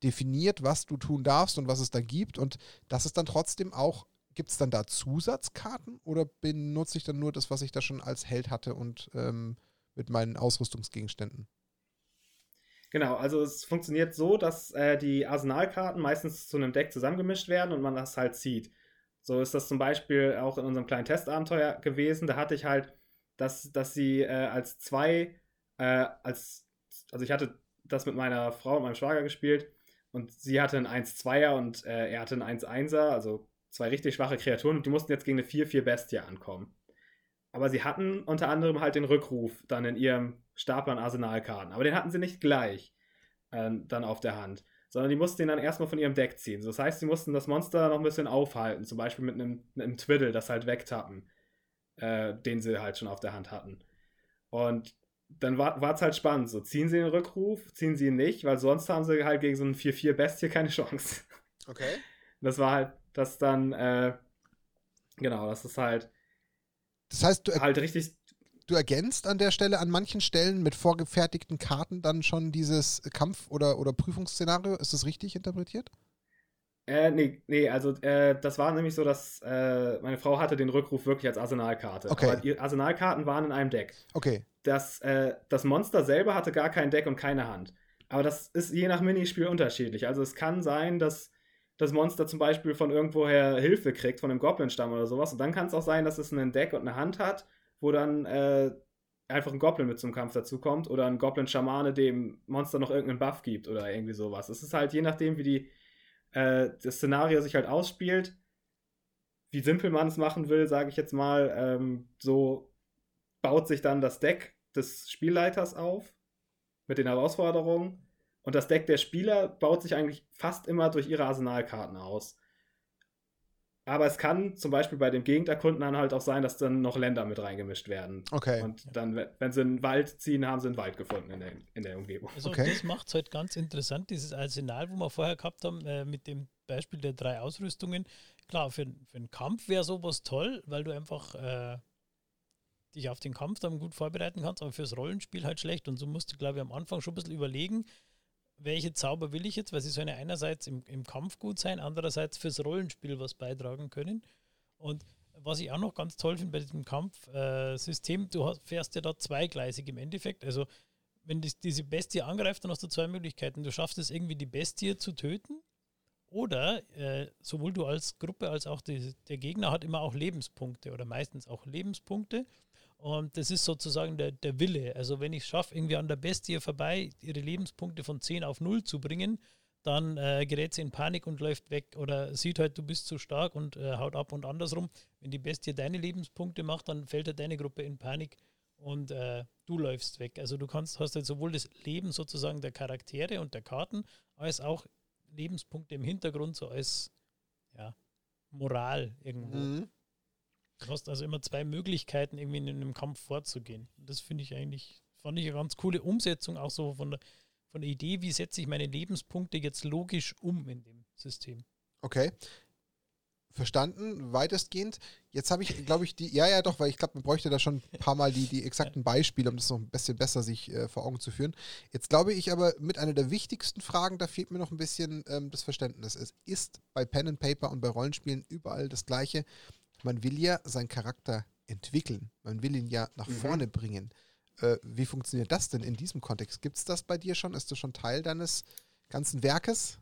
A: definiert, was du tun darfst und was es da gibt. Und das ist dann trotzdem auch, gibt es dann da Zusatzkarten oder benutze ich dann nur das, was ich da schon als Held hatte und ähm, mit meinen Ausrüstungsgegenständen?
C: Genau, also es funktioniert so, dass äh, die Arsenalkarten meistens zu einem Deck zusammengemischt werden und man das halt zieht. So ist das zum Beispiel auch in unserem kleinen Testabenteuer gewesen. Da hatte ich halt, dass, dass sie äh, als zwei, äh, als, also ich hatte das mit meiner Frau und meinem Schwager gespielt und sie hatte einen 1-2er und äh, er hatte einen 1-1er, also zwei richtig schwache Kreaturen und die mussten jetzt gegen eine 4-4 Bestie ankommen. Aber sie hatten unter anderem halt den Rückruf dann in ihrem Stapel an Arsenalkarten. Aber den hatten sie nicht gleich äh, dann auf der Hand, sondern die mussten den dann erstmal von ihrem Deck ziehen. Das heißt, sie mussten das Monster noch ein bisschen aufhalten, zum Beispiel mit einem, einem Twiddle, das halt wegtappen, äh, den sie halt schon auf der Hand hatten. Und dann war es halt spannend. So, ziehen sie den Rückruf, ziehen sie ihn nicht, weil sonst haben sie halt gegen so einen 4-4-Bestie keine Chance.
A: Okay.
C: Das war halt, das dann, äh, genau, das ist halt
A: das heißt, du,
C: halt richtig.
A: Du ergänzt an der Stelle an manchen Stellen mit vorgefertigten Karten dann schon dieses Kampf- oder, oder Prüfungsszenario. Ist das richtig interpretiert?
C: Äh, nee, nee, also äh, das war nämlich so, dass äh, meine Frau hatte den Rückruf wirklich als Arsenalkarte.
A: Okay.
C: Aber die Arsenalkarten waren in einem Deck.
A: Okay.
C: Das, äh, das Monster selber hatte gar kein Deck und keine Hand. Aber das ist je nach Minispiel unterschiedlich. Also es kann sein, dass das Monster zum Beispiel von irgendwoher Hilfe kriegt, von einem Goblin-Stamm oder sowas. Und dann kann es auch sein, dass es einen Deck und eine Hand hat, wo dann äh, einfach ein Goblin mit zum Kampf dazukommt oder ein Goblin-Schamane dem Monster noch irgendeinen Buff gibt oder irgendwie sowas. Es ist halt je nachdem, wie die, äh, das Szenario sich halt ausspielt, wie simpel man es machen will, sage ich jetzt mal, ähm, so baut sich dann das Deck des Spielleiters auf mit den Herausforderungen und das Deck der Spieler baut sich eigentlich fast immer durch ihre Arsenalkarten aus. Aber es kann zum Beispiel bei dem Gegnerkunden dann halt auch sein, dass dann noch Länder mit reingemischt werden.
A: Okay.
C: Und dann, wenn sie einen Wald ziehen, haben sie einen Wald gefunden in der, in der Umgebung.
B: Also
A: okay.
B: das macht es halt ganz interessant, dieses Arsenal, wo wir vorher gehabt haben, äh, mit dem Beispiel der drei Ausrüstungen. Klar, für, für einen Kampf wäre sowas toll, weil du einfach äh, dich auf den Kampf dann gut vorbereiten kannst, aber fürs Rollenspiel halt schlecht. Und so musst du, glaube ich, am Anfang schon ein bisschen überlegen, welche Zauber will ich jetzt, weil sie sollen einerseits im, im Kampf gut sein, andererseits fürs Rollenspiel was beitragen können. Und was ich auch noch ganz toll finde bei diesem Kampfsystem, äh, du hast, fährst ja da zweigleisig im Endeffekt. Also wenn das, diese Bestie angreift, dann hast du zwei Möglichkeiten. Du schaffst es irgendwie, die Bestie zu töten. Oder äh, sowohl du als Gruppe als auch die, der Gegner hat immer auch Lebenspunkte oder meistens auch Lebenspunkte. Und das ist sozusagen der, der Wille. Also wenn ich es schaffe, irgendwie an der Bestie vorbei ihre Lebenspunkte von 10 auf 0 zu bringen, dann äh, gerät sie in Panik und läuft weg oder sieht halt, du bist zu stark und äh, haut ab und andersrum. Wenn die Bestie deine Lebenspunkte macht, dann fällt halt deine Gruppe in Panik und äh, du läufst weg. Also du kannst, hast halt sowohl das Leben sozusagen der Charaktere und der Karten, als auch Lebenspunkte im Hintergrund, so als ja, Moral irgendwo. Mhm. Du hast also immer zwei Möglichkeiten, irgendwie in einem Kampf vorzugehen. das finde ich eigentlich, fand ich eine ganz coole Umsetzung, auch so von der, von der Idee, wie setze ich meine Lebenspunkte jetzt logisch um in dem System.
A: Okay verstanden, weitestgehend. Jetzt habe ich, glaube ich, die, ja, ja, doch, weil ich glaube, man bräuchte da schon ein paar Mal die, die exakten Beispiele, um das noch ein bisschen besser sich äh, vor Augen zu führen. Jetzt glaube ich aber, mit einer der wichtigsten Fragen, da fehlt mir noch ein bisschen ähm, das Verständnis. Es ist bei Pen and Paper und bei Rollenspielen überall das Gleiche. Man will ja seinen Charakter entwickeln. Man will ihn ja nach mhm. vorne bringen. Äh, wie funktioniert das denn in diesem Kontext? Gibt es das bei dir schon? Ist das schon Teil deines ganzen Werkes?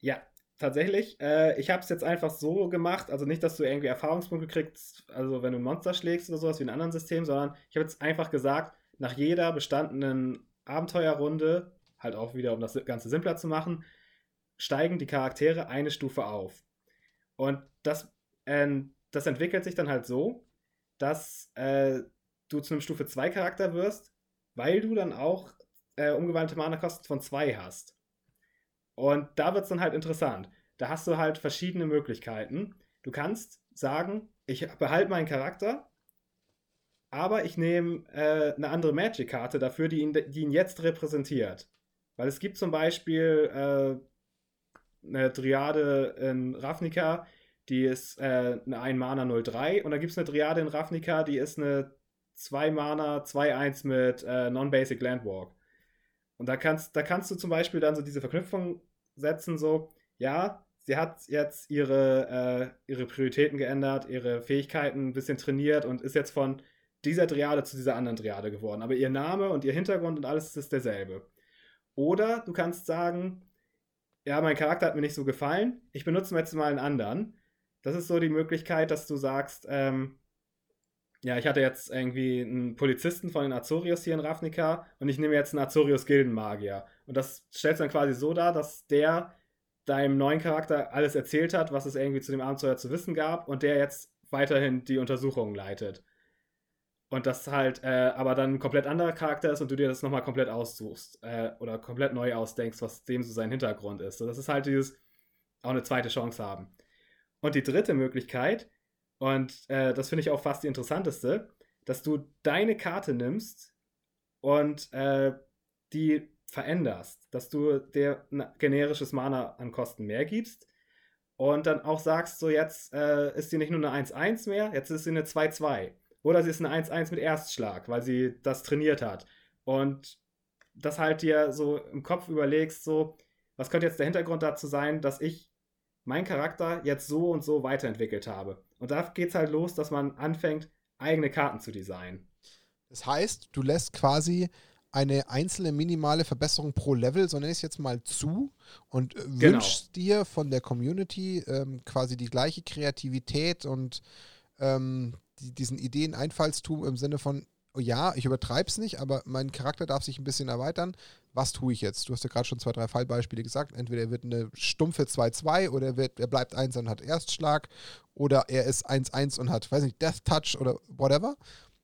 C: Ja, tatsächlich. Äh, ich habe es jetzt einfach so gemacht, also nicht, dass du irgendwie Erfahrungspunkte kriegst, also wenn du ein Monster schlägst oder sowas wie in einem anderen System, sondern ich habe jetzt einfach gesagt, nach jeder bestandenen Abenteuerrunde, halt auch wieder, um das Ganze simpler zu machen, steigen die Charaktere eine Stufe auf. Und das, äh, das entwickelt sich dann halt so, dass äh, du zu einem Stufe 2 Charakter wirst, weil du dann auch äh, umgewandelte Mana-Kosten von 2 hast. Und da wird es dann halt interessant. Da hast du halt verschiedene Möglichkeiten. Du kannst sagen, ich behalte meinen Charakter, aber ich nehme äh, eine andere Magic-Karte dafür, die ihn, die ihn jetzt repräsentiert. Weil es gibt zum Beispiel äh, eine Triade in Ravnica, die ist äh, eine 1 Mana 03 und da gibt es eine Triade in Ravnica, die ist eine 2 Mana 2-1 mit äh, Non-Basic Landwalk. Und da kannst, da kannst du zum Beispiel dann so diese Verknüpfung setzen, so, ja, sie hat jetzt ihre, äh, ihre Prioritäten geändert, ihre Fähigkeiten ein bisschen trainiert und ist jetzt von dieser Triade zu dieser anderen Triade geworden. Aber ihr Name und ihr Hintergrund und alles ist derselbe. Oder du kannst sagen, ja, mein Charakter hat mir nicht so gefallen, ich benutze jetzt mal einen anderen. Das ist so die Möglichkeit, dass du sagst, ähm, ja, ich hatte jetzt irgendwie einen Polizisten von den Azorius hier in Ravnica und ich nehme jetzt einen Azorius Gildenmagier. Und das stellt dann quasi so dar, dass der deinem neuen Charakter alles erzählt hat, was es irgendwie zu dem Abenteuer zu wissen gab und der jetzt weiterhin die Untersuchungen leitet. Und das halt äh, aber dann ein komplett anderer Charakter ist und du dir das nochmal komplett aussuchst äh, oder komplett neu ausdenkst, was dem so sein Hintergrund ist. So, das ist halt dieses auch eine zweite Chance haben. Und die dritte Möglichkeit und äh, das finde ich auch fast die interessanteste, dass du deine Karte nimmst und äh, die veränderst, dass du dir ein generisches Mana an Kosten mehr gibst und dann auch sagst, so jetzt äh, ist sie nicht nur eine 1-1 mehr, jetzt ist sie eine 2-2. Oder sie ist eine 1-1 mit Erstschlag, weil sie das trainiert hat. Und das halt dir so im Kopf überlegst, so, was könnte jetzt der Hintergrund dazu sein, dass ich meinen Charakter jetzt so und so weiterentwickelt habe. Und da geht es halt los, dass man anfängt, eigene Karten zu designen.
A: Das heißt, du lässt quasi eine einzelne minimale Verbesserung pro Level, so nenne ich es jetzt mal zu, und äh, genau. wünschst dir von der Community ähm, quasi die gleiche Kreativität und ähm, die, diesen Ideen-Einfallstum im Sinne von, ja, ich übertreibe es nicht, aber mein Charakter darf sich ein bisschen erweitern. Was tue ich jetzt? Du hast ja gerade schon zwei, drei Fallbeispiele gesagt. Entweder er wird eine stumpfe 2-2 oder er, wird, er bleibt 1 und hat Erstschlag oder er ist 1-1 und hat, weiß nicht, Death Touch oder whatever.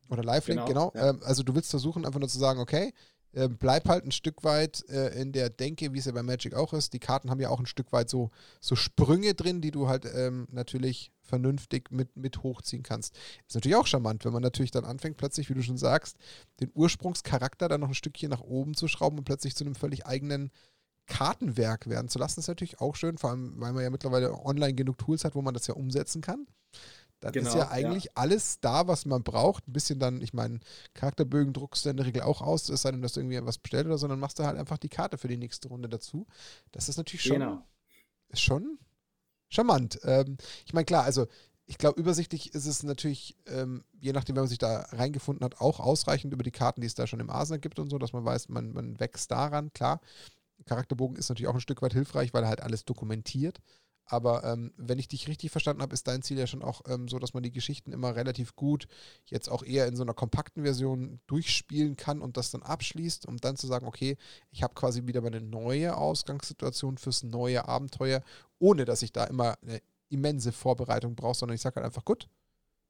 A: Oder Lifelink, genau. genau. Ja. Ähm, also du willst versuchen, einfach nur zu sagen, okay, äh, bleib halt ein Stück weit äh, in der Denke, wie es ja bei Magic auch ist. Die Karten haben ja auch ein Stück weit so, so Sprünge drin, die du halt ähm, natürlich vernünftig mit, mit hochziehen kannst. Ist natürlich auch charmant, wenn man natürlich dann anfängt, plötzlich, wie du schon sagst, den Ursprungscharakter dann noch ein Stückchen nach oben zu schrauben und plötzlich zu einem völlig eigenen Kartenwerk werden zu lassen, ist natürlich auch schön, vor allem, weil man ja mittlerweile online genug Tools hat, wo man das ja umsetzen kann. Dann genau, ist ja eigentlich ja. alles da, was man braucht. Ein bisschen dann, ich meine, Charakterbögen druckst du in der Regel auch aus, es sei denn, dass du irgendwie was bestellt oder so, dann machst du halt einfach die Karte für die nächste Runde dazu. Das ist natürlich schon, genau. ist schon charmant. Ähm, ich meine, klar, also ich glaube, übersichtlich ist es natürlich, ähm, je nachdem, wenn man sich da reingefunden hat, auch ausreichend über die Karten, die es da schon im Arsenal gibt und so, dass man weiß, man, man wächst daran, klar. Charakterbogen ist natürlich auch ein Stück weit hilfreich, weil er halt alles dokumentiert. Aber ähm, wenn ich dich richtig verstanden habe, ist dein Ziel ja schon auch ähm, so, dass man die Geschichten immer relativ gut jetzt auch eher in so einer kompakten Version durchspielen kann und das dann abschließt, um dann zu sagen, okay, ich habe quasi wieder mal eine neue Ausgangssituation fürs neue Abenteuer, ohne dass ich da immer eine immense Vorbereitung brauche, sondern ich sage halt einfach, gut,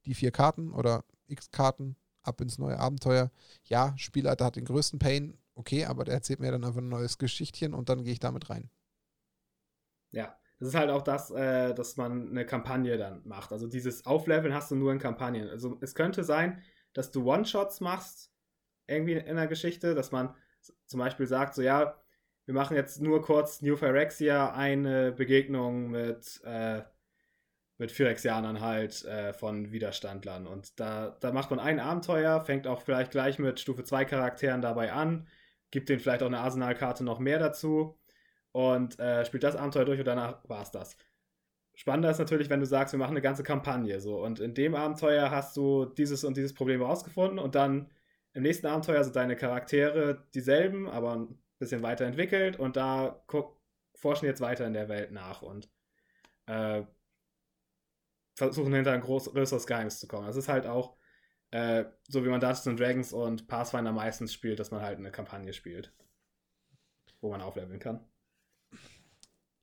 A: die vier Karten oder x Karten, ab ins neue Abenteuer. Ja, Spielleiter hat den größten Pain, okay, aber der erzählt mir dann einfach ein neues Geschichtchen und dann gehe ich damit rein.
C: Ja, das ist halt auch das, äh, dass man eine Kampagne dann macht. Also dieses Aufleveln hast du nur in Kampagnen. Also es könnte sein, dass du One-Shots machst, irgendwie in der Geschichte, dass man zum Beispiel sagt, so ja, wir machen jetzt nur kurz New Phyrexia eine Begegnung mit, äh, mit Phyrexianern halt äh, von Widerstandlern. Und da, da macht man ein Abenteuer, fängt auch vielleicht gleich mit Stufe 2 Charakteren dabei an, gibt denen vielleicht auch eine Arsenalkarte noch mehr dazu und äh, spielt das Abenteuer durch und danach war es das. Spannender ist natürlich, wenn du sagst, wir machen eine ganze Kampagne so und in dem Abenteuer hast du dieses und dieses Problem herausgefunden und dann im nächsten Abenteuer sind deine Charaktere dieselben, aber ein bisschen weiterentwickelt und da forschen jetzt weiter in der Welt nach und äh, versuchen hinter ein größeres Geheimnis zu kommen. Das ist halt auch äh, so, wie man Dungeons Dragons und Pathfinder meistens spielt, dass man halt eine Kampagne spielt, wo man aufleveln kann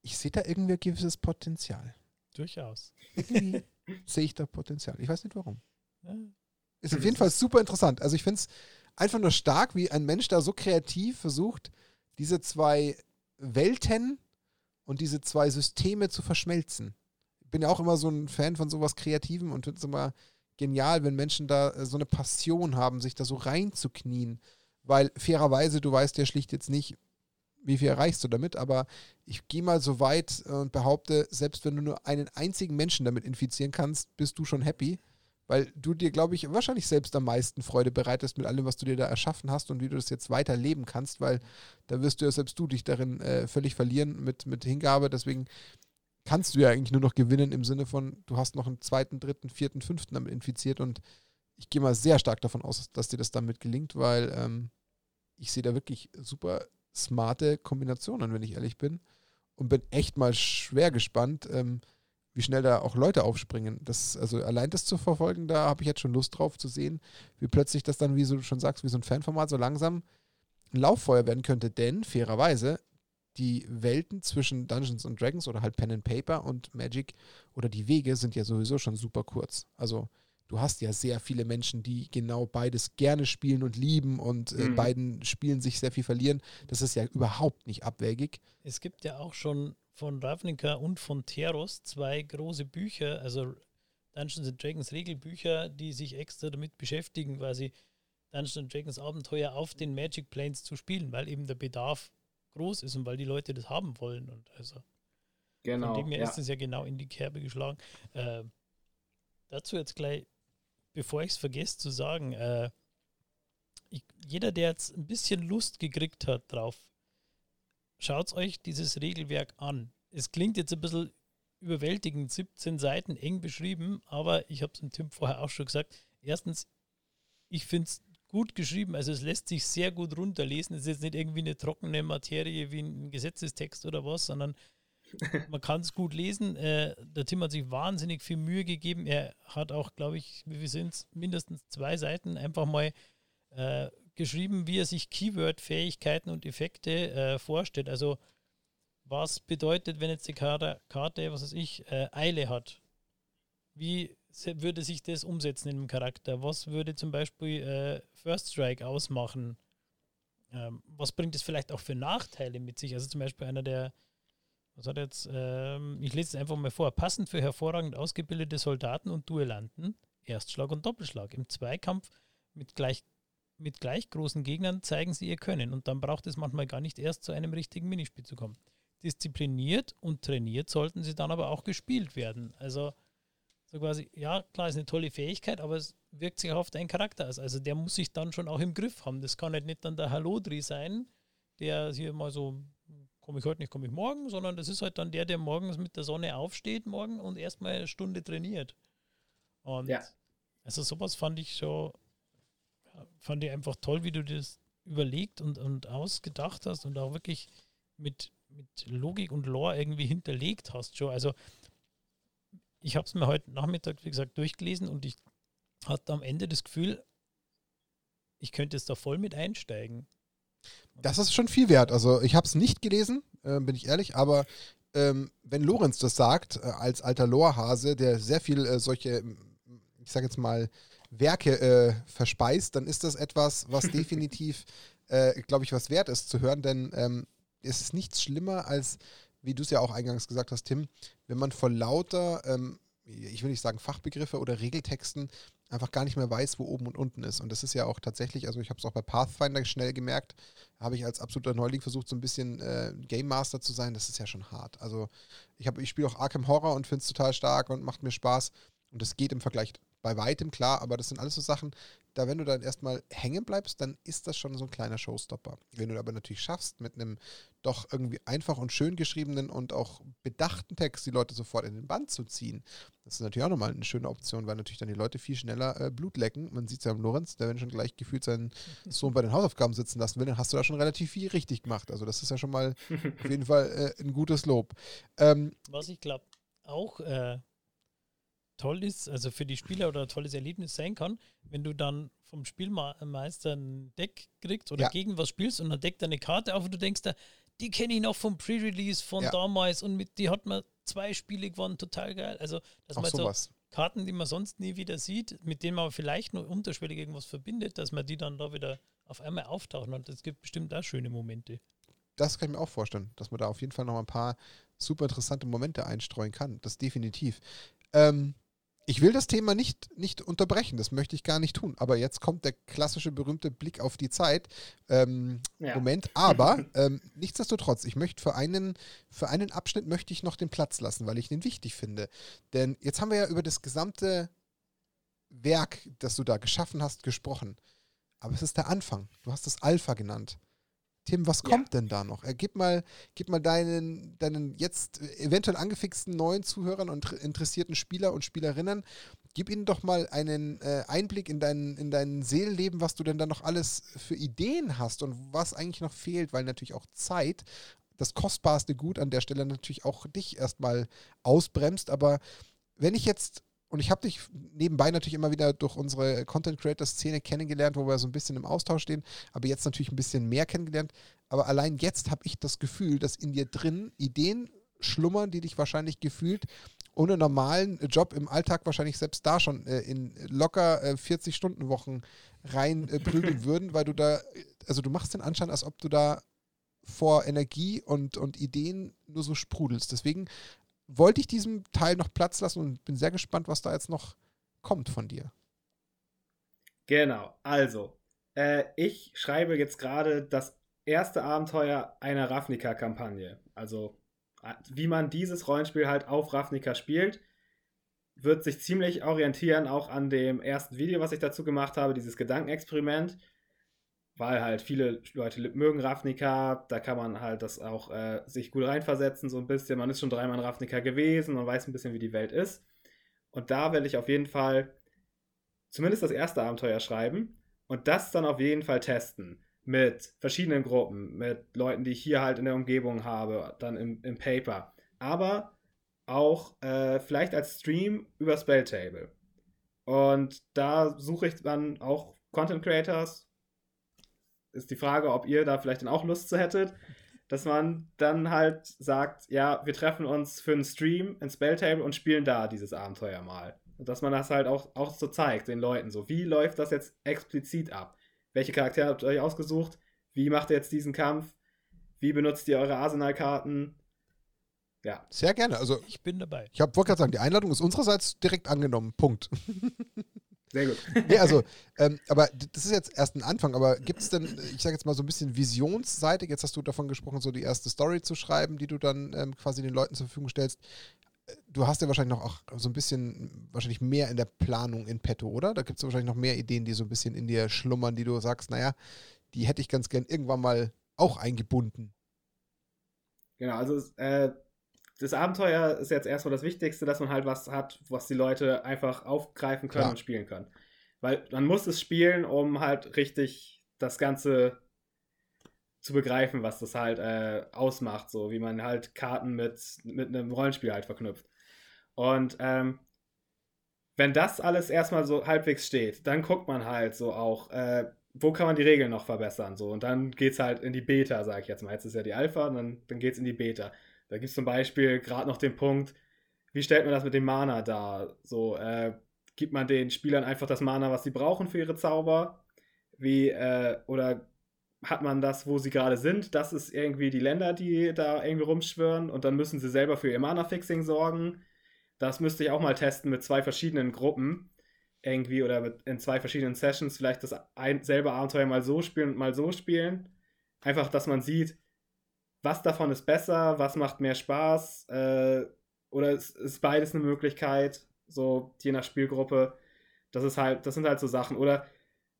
A: ich sehe da irgendwie ein gewisses Potenzial.
B: Durchaus.
A: Irgendwie sehe ich da Potenzial. Ich weiß nicht warum. Ja. Ist auf jeden Fall super interessant. Also ich finde es einfach nur stark, wie ein Mensch da so kreativ versucht, diese zwei Welten und diese zwei Systeme zu verschmelzen. Ich bin ja auch immer so ein Fan von sowas Kreativem und finde es immer genial, wenn Menschen da äh, so eine Passion haben, sich da so reinzuknien. Weil fairerweise, du weißt ja schlicht jetzt nicht, wie viel erreichst du damit, aber ich gehe mal so weit und behaupte, selbst wenn du nur einen einzigen Menschen damit infizieren kannst, bist du schon happy, weil du dir, glaube ich, wahrscheinlich selbst am meisten Freude bereitest mit allem, was du dir da erschaffen hast und wie du das jetzt weiterleben kannst, weil da wirst du ja selbst du dich darin äh, völlig verlieren mit, mit Hingabe. Deswegen kannst du ja eigentlich nur noch gewinnen im Sinne von, du hast noch einen zweiten, dritten, vierten, fünften damit infiziert und ich gehe mal sehr stark davon aus, dass dir das damit gelingt, weil ähm, ich sehe da wirklich super smarte Kombinationen, wenn ich ehrlich bin. Und bin echt mal schwer gespannt, ähm, wie schnell da auch Leute aufspringen. Das, also allein das zu verfolgen, da habe ich jetzt schon Lust drauf zu sehen, wie plötzlich das dann, wie du schon sagst, wie so ein Fanformat so langsam ein Lauffeuer werden könnte. Denn fairerweise, die Welten zwischen Dungeons Dragons oder halt Pen and Paper und Magic oder die Wege sind ja sowieso schon super kurz. Also du hast ja sehr viele Menschen, die genau beides gerne spielen und lieben und äh, mhm. beiden Spielen sich sehr viel verlieren. Das ist ja überhaupt nicht abwägig.
B: Es gibt ja auch schon von Ravnica und von Teros zwei große Bücher, also Dungeons and Dragons Regelbücher, die sich extra damit beschäftigen, quasi Dungeons and Dragons Abenteuer auf den Magic Planes zu spielen, weil eben der Bedarf groß ist und weil die Leute das haben wollen. Und also genau, von dem her ja. ist es ja genau in die Kerbe geschlagen. Äh, dazu jetzt gleich bevor ich es vergesse zu sagen, äh, ich, jeder, der jetzt ein bisschen Lust gekriegt hat drauf, schaut euch dieses Regelwerk an. Es klingt jetzt ein bisschen überwältigend, 17 Seiten eng beschrieben, aber ich habe es dem Tim vorher auch schon gesagt. Erstens, ich finde es gut geschrieben, also es lässt sich sehr gut runterlesen. Es ist jetzt nicht irgendwie eine trockene Materie wie ein Gesetzestext oder was, sondern man kann es gut lesen. Äh, der Tim hat sich wahnsinnig viel Mühe gegeben. Er hat auch, glaube ich, wie viel sind es? Mindestens zwei Seiten einfach mal äh, geschrieben, wie er sich Keyword-Fähigkeiten und Effekte äh, vorstellt. Also was bedeutet, wenn jetzt die Karte, Karte was weiß ich, äh, Eile hat? Wie würde sich das umsetzen in einem Charakter? Was würde zum Beispiel äh, First Strike ausmachen? Ähm, was bringt es vielleicht auch für Nachteile mit sich? Also zum Beispiel einer der was hat jetzt, ähm, ich lese es einfach mal vor. Passend für hervorragend ausgebildete Soldaten und Duellanten, Erstschlag und Doppelschlag. Im Zweikampf mit gleich, mit gleich großen Gegnern zeigen sie ihr Können und dann braucht es manchmal gar nicht erst zu einem richtigen Minispiel zu kommen. Diszipliniert und trainiert sollten sie dann aber auch gespielt werden. Also so quasi, ja, klar, ist eine tolle Fähigkeit, aber es wirkt sich auch auf deinen Charakter aus. Also der muss sich dann schon auch im Griff haben. Das kann halt nicht dann der Hallodri sein, der hier mal so komme ich heute nicht, komme ich morgen, sondern das ist halt dann der, der morgens mit der Sonne aufsteht morgen und erstmal eine Stunde trainiert. Und ja. also sowas fand ich schon, fand ich einfach toll, wie du das überlegt und, und ausgedacht hast und auch wirklich mit, mit Logik und Lore irgendwie hinterlegt hast schon. Also ich habe es mir heute Nachmittag, wie gesagt, durchgelesen und ich hatte am Ende das Gefühl, ich könnte es da voll mit einsteigen.
A: Das ist schon viel wert. Also ich habe es nicht gelesen, äh, bin ich ehrlich, aber ähm, wenn Lorenz das sagt, äh, als alter Lorhase, der sehr viel äh, solche, ich sage jetzt mal, Werke äh, verspeist, dann ist das etwas, was definitiv, äh, glaube ich, was wert ist zu hören, denn ähm, es ist nichts schlimmer als, wie du es ja auch eingangs gesagt hast, Tim, wenn man vor lauter, ähm, ich will nicht sagen Fachbegriffe oder Regeltexten einfach gar nicht mehr weiß, wo oben und unten ist. Und das ist ja auch tatsächlich, also ich habe es auch bei Pathfinder schnell gemerkt, habe ich als absoluter Neuling versucht, so ein bisschen äh, Game Master zu sein. Das ist ja schon hart. Also ich, ich spiele auch Arkham Horror und finde es total stark und macht mir Spaß. Und das geht im Vergleich bei weitem klar, aber das sind alles so Sachen, da wenn du dann erstmal hängen bleibst, dann ist das schon so ein kleiner Showstopper. Wenn du aber natürlich schaffst, mit einem doch irgendwie einfach und schön geschriebenen und auch bedachten Text die Leute sofort in den Band zu ziehen, das ist natürlich auch nochmal eine schöne Option, weil natürlich dann die Leute viel schneller äh, Blut lecken. Man sieht es ja am Lorenz, der wenn schon gleich gefühlt seinen Sohn bei den Hausaufgaben sitzen lassen will, dann hast du da schon relativ viel richtig gemacht. Also das ist ja schon mal auf jeden Fall äh, ein gutes Lob. Ähm,
B: Was ich glaube auch äh, toll ist, also für die Spieler oder ein tolles Erlebnis sein kann, wenn du dann vom Spielmeister ein Deck kriegst oder ja. gegen was spielst und dann deckt er eine Karte auf und du denkst da, die kenne ich noch vom Pre-Release von ja. damals und mit die hat man zwei Spiele gewonnen, total geil. Also, dass Auch man sowas. so Karten, die man sonst nie wieder sieht, mit denen man vielleicht nur unterschwellig irgendwas verbindet, dass man die dann da wieder auf einmal auftauchen und es gibt bestimmt auch schöne Momente.
A: Das kann ich mir auch vorstellen, dass man da auf jeden Fall noch ein paar super interessante Momente einstreuen kann. Das definitiv. Ähm, ich will das Thema nicht, nicht unterbrechen, das möchte ich gar nicht tun. Aber jetzt kommt der klassische berühmte Blick auf die Zeit. Ähm, ja. Moment, aber ähm, nichtsdestotrotz, ich möchte für einen, für einen Abschnitt möchte ich noch den Platz lassen, weil ich den wichtig finde. Denn jetzt haben wir ja über das gesamte Werk, das du da geschaffen hast, gesprochen. Aber es ist der Anfang. Du hast es Alpha genannt. Tim, was kommt ja. denn da noch? Äh, gib mal, gib mal deinen, deinen jetzt eventuell angefixten neuen Zuhörern und interessierten Spieler und Spielerinnen, gib ihnen doch mal einen äh, Einblick in dein, in dein Seelenleben, was du denn da noch alles für Ideen hast und was eigentlich noch fehlt, weil natürlich auch Zeit, das kostbarste Gut an der Stelle natürlich auch dich erstmal ausbremst. Aber wenn ich jetzt und ich habe dich nebenbei natürlich immer wieder durch unsere Content Creator Szene kennengelernt, wo wir so ein bisschen im Austausch stehen, aber jetzt natürlich ein bisschen mehr kennengelernt. Aber allein jetzt habe ich das Gefühl, dass in dir drin Ideen schlummern, die dich wahrscheinlich gefühlt ohne normalen Job im Alltag wahrscheinlich selbst da schon äh, in locker äh, 40-Stunden-Wochen rein äh, würden, weil du da, also du machst den Anschein, als ob du da vor Energie und, und Ideen nur so sprudelst. Deswegen wollte ich diesem Teil noch Platz lassen und bin sehr gespannt, was da jetzt noch kommt von dir.
C: Genau, also, äh, ich schreibe jetzt gerade das erste Abenteuer einer Ravnica-Kampagne. Also, wie man dieses Rollenspiel halt auf Ravnica spielt, wird sich ziemlich orientieren auch an dem ersten Video, was ich dazu gemacht habe, dieses Gedankenexperiment weil halt viele Leute mögen Ravnica, da kann man halt das auch äh, sich gut reinversetzen, so ein bisschen. Man ist schon dreimal in Ravnica gewesen, man weiß ein bisschen, wie die Welt ist. Und da werde ich auf jeden Fall zumindest das erste Abenteuer schreiben und das dann auf jeden Fall testen. Mit verschiedenen Gruppen, mit Leuten, die ich hier halt in der Umgebung habe, dann im, im Paper. Aber auch äh, vielleicht als Stream über Spelltable. Und da suche ich dann auch Content Creators, ist die Frage, ob ihr da vielleicht dann auch Lust zu hättet, dass man dann halt sagt, ja, wir treffen uns für einen Stream in Spelltable und spielen da dieses Abenteuer mal. Und dass man das halt auch, auch so zeigt, den Leuten so. Wie läuft das jetzt explizit ab? Welche Charaktere habt ihr euch ausgesucht? Wie macht ihr jetzt diesen Kampf? Wie benutzt ihr eure Arsenalkarten?
A: Ja. Sehr gerne. Also,
B: ich bin dabei.
A: Ich wollte gerade sagen, die Einladung ist unsererseits direkt angenommen. Punkt.
C: Sehr gut.
A: nee, also, ähm, aber das ist jetzt erst ein Anfang, aber gibt es denn, ich sage jetzt mal so ein bisschen visionsseitig, jetzt hast du davon gesprochen, so die erste Story zu schreiben, die du dann ähm, quasi den Leuten zur Verfügung stellst. Du hast ja wahrscheinlich noch auch so ein bisschen, wahrscheinlich mehr in der Planung in petto, oder? Da gibt es wahrscheinlich noch mehr Ideen, die so ein bisschen in dir schlummern, die du sagst, naja, die hätte ich ganz gern irgendwann mal auch eingebunden.
C: Genau, also äh, das Abenteuer ist jetzt erstmal das Wichtigste, dass man halt was hat, was die Leute einfach aufgreifen können Klar. und spielen können. Weil man muss es spielen, um halt richtig das Ganze zu begreifen, was das halt äh, ausmacht, so wie man halt Karten mit, mit einem Rollenspiel halt verknüpft. Und ähm, wenn das alles erstmal so halbwegs steht, dann guckt man halt so auch, äh, wo kann man die Regeln noch verbessern, so. Und dann geht es halt in die Beta, sage ich jetzt mal. Jetzt ist ja die Alpha, und dann, dann es in die Beta. Da gibt es zum Beispiel gerade noch den Punkt, wie stellt man das mit dem Mana dar? So, äh, gibt man den Spielern einfach das Mana, was sie brauchen für ihre Zauber? Wie, äh, oder hat man das, wo sie gerade sind? Das ist irgendwie die Länder, die da irgendwie rumschwören und dann müssen sie selber für ihr Mana-Fixing sorgen. Das müsste ich auch mal testen mit zwei verschiedenen Gruppen. Irgendwie oder mit, in zwei verschiedenen Sessions vielleicht das ein, selbe Abenteuer mal so spielen und mal so spielen. Einfach, dass man sieht, was davon ist besser, was macht mehr Spaß. Äh, oder ist, ist beides eine Möglichkeit, so je nach Spielgruppe. Das ist halt, das sind halt so Sachen. Oder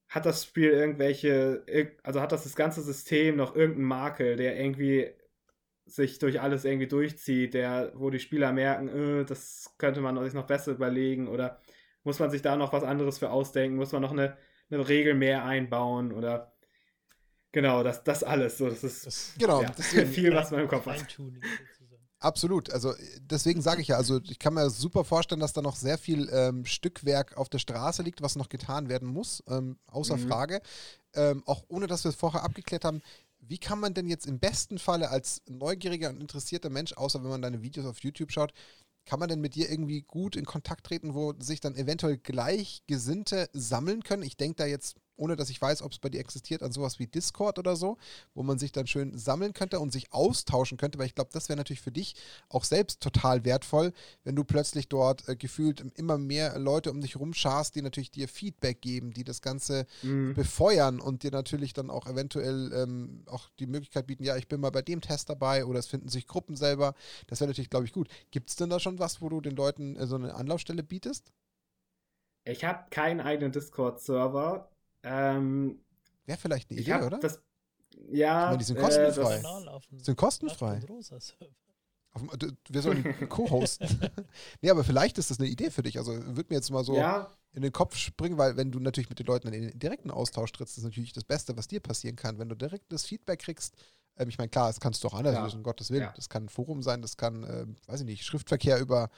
C: hat das Spiel irgendwelche, also hat das das ganze System noch irgendeinen Makel, der irgendwie sich durch alles irgendwie durchzieht, der, wo die Spieler merken, äh, das könnte man sich noch besser überlegen oder muss man sich da noch was anderes für ausdenken, muss man noch eine, eine Regel mehr einbauen oder genau, das, das alles. So, das ist
A: das, genau,
C: ja, viel, was man im Kopf hat.
A: Absolut. Also deswegen sage ich ja, also ich kann mir super vorstellen, dass da noch sehr viel ähm, Stückwerk auf der Straße liegt, was noch getan werden muss, ähm, außer mhm. Frage. Ähm, auch ohne, dass wir es vorher abgeklärt haben, wie kann man denn jetzt im besten Falle als neugieriger und interessierter Mensch, außer wenn man deine Videos auf YouTube schaut, kann man denn mit dir irgendwie gut in Kontakt treten, wo sich dann eventuell Gleichgesinnte sammeln können? Ich denke da jetzt ohne dass ich weiß, ob es bei dir existiert, an sowas wie Discord oder so, wo man sich dann schön sammeln könnte und sich austauschen könnte, weil ich glaube, das wäre natürlich für dich auch selbst total wertvoll, wenn du plötzlich dort äh, gefühlt immer mehr Leute um dich rumscharst, die natürlich dir Feedback geben, die das Ganze mhm. befeuern und dir natürlich dann auch eventuell ähm, auch die Möglichkeit bieten, ja, ich bin mal bei dem Test dabei oder es finden sich Gruppen selber. Das wäre natürlich, glaube ich, gut. Gibt es denn da schon was, wo du den Leuten äh, so eine Anlaufstelle bietest?
C: Ich habe keinen eigenen Discord-Server. Ähm,
A: Wäre vielleicht eine Idee, oder?
C: Das, ja.
A: meine, die sind kostenfrei. Äh, sind kostenfrei. Wir sollen co-hosten. nee, aber vielleicht ist das eine Idee für dich. Also würde mir jetzt mal so ja. in den Kopf springen, weil wenn du natürlich mit den Leuten in den direkten Austausch trittst, ist natürlich das Beste, was dir passieren kann. Wenn du direkt das Feedback kriegst, ähm, ich meine, klar, das kannst du auch anders ja. lösen, um Gottes Willen. Ja. Das kann ein Forum sein, das kann, äh, weiß ich nicht, Schriftverkehr über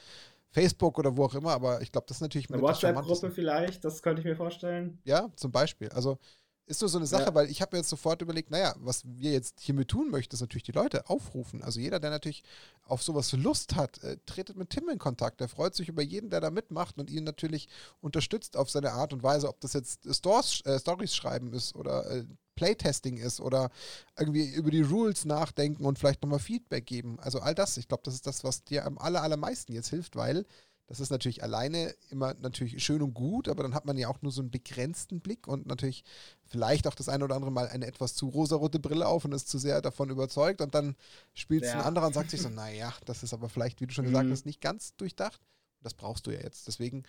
A: Facebook oder wo auch immer, aber ich glaube, das ist natürlich
C: eine WhatsApp-Gruppe vielleicht, das könnte ich mir vorstellen.
A: Ja, zum Beispiel. Also ist nur so eine Sache, ja. weil ich habe mir jetzt sofort überlegt, naja, was wir jetzt hiermit tun möchten, ist natürlich die Leute aufrufen. Also jeder, der natürlich auf sowas Lust hat, äh, tretet mit Tim in Kontakt. Der freut sich über jeden, der da mitmacht und ihn natürlich unterstützt auf seine Art und Weise, ob das jetzt Stores, äh, Stories schreiben ist oder äh, Playtesting ist oder irgendwie über die Rules nachdenken und vielleicht nochmal Feedback geben. Also all das, ich glaube, das ist das, was dir am aller, allermeisten jetzt hilft, weil das ist natürlich alleine immer natürlich schön und gut, aber dann hat man ja auch nur so einen begrenzten Blick und natürlich vielleicht auch das eine oder andere Mal eine etwas zu rosarote Brille auf und ist zu sehr davon überzeugt und dann spielt es ja. ein anderer und sagt sich so, naja, das ist aber vielleicht, wie du schon mhm. gesagt hast, nicht ganz durchdacht. Das brauchst du ja jetzt. Deswegen,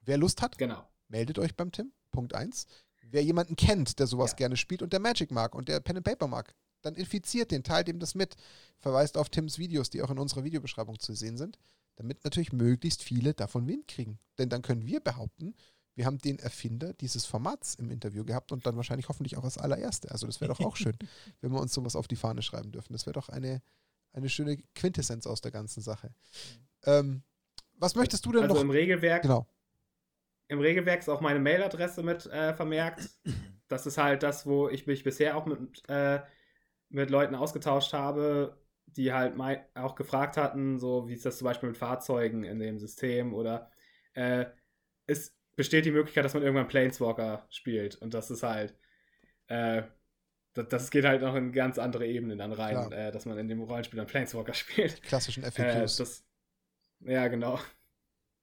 A: wer Lust hat,
C: genau.
A: meldet euch beim Tim. Punkt 1. Wer jemanden kennt, der sowas ja. gerne spielt und der Magic mag und der Pen and Paper mag, dann infiziert den, teilt ihm das mit. Verweist auf Tims Videos, die auch in unserer Videobeschreibung zu sehen sind, damit natürlich möglichst viele davon Wind kriegen. Denn dann können wir behaupten, wir haben den Erfinder dieses Formats im Interview gehabt und dann wahrscheinlich hoffentlich auch als allererste. Also das wäre doch auch schön, wenn wir uns sowas auf die Fahne schreiben dürfen. Das wäre doch eine, eine schöne Quintessenz aus der ganzen Sache. Ähm, was möchtest du denn
C: also
A: noch?
C: Also im Regelwerk,
A: genau
C: im Regelwerk ist auch meine Mailadresse mit äh, vermerkt. Das ist halt das, wo ich mich bisher auch mit, äh, mit Leuten ausgetauscht habe, die halt auch gefragt hatten, so wie ist das zum Beispiel mit Fahrzeugen in dem System oder äh, es besteht die Möglichkeit, dass man irgendwann Planeswalker spielt und das ist halt äh, das, das, geht halt noch in ganz andere Ebenen dann rein, äh, dass man in dem Rollenspiel dann Planeswalker spielt.
A: Die klassischen FAQs.
C: Äh, das, ja, genau.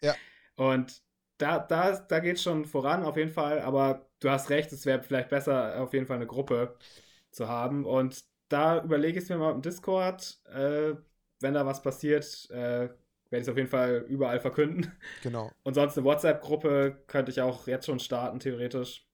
A: Ja.
C: Und da, da, da geht es schon voran, auf jeden Fall. Aber du hast recht, es wäre vielleicht besser, auf jeden Fall eine Gruppe zu haben. Und da überlege ich es mir mal im Discord. Äh, wenn da was passiert, äh, werde ich es auf jeden Fall überall verkünden.
A: Genau.
C: Und sonst eine WhatsApp-Gruppe könnte ich auch jetzt schon starten, theoretisch.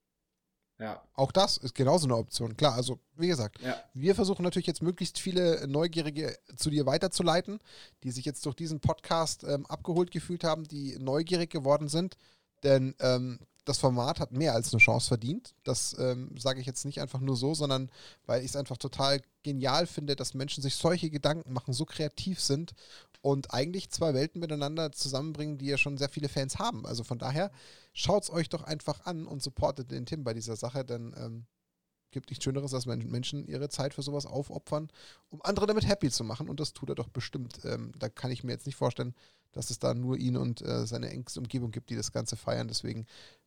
C: Ja.
A: Auch das ist genauso eine Option. Klar, also wie gesagt,
C: ja.
A: wir versuchen natürlich jetzt möglichst viele Neugierige zu dir weiterzuleiten, die sich jetzt durch diesen Podcast ähm, abgeholt gefühlt haben, die neugierig geworden sind. Denn ähm, das Format hat mehr als eine Chance verdient. Das ähm, sage ich jetzt nicht einfach nur so, sondern weil ich es einfach total genial finde, dass Menschen sich solche Gedanken machen, so kreativ sind und eigentlich zwei Welten miteinander zusammenbringen, die ja schon sehr viele Fans haben. Also von daher schaut es euch doch einfach an und supportet den Tim bei dieser Sache, denn ähm, gibt nichts Schöneres, als wenn Menschen ihre Zeit für sowas aufopfern, um andere damit happy zu machen. Und das tut er doch bestimmt. Ähm, da kann ich mir jetzt nicht vorstellen, dass es da nur ihn und äh, seine engste Umgebung gibt, die das Ganze feiern. Deswegen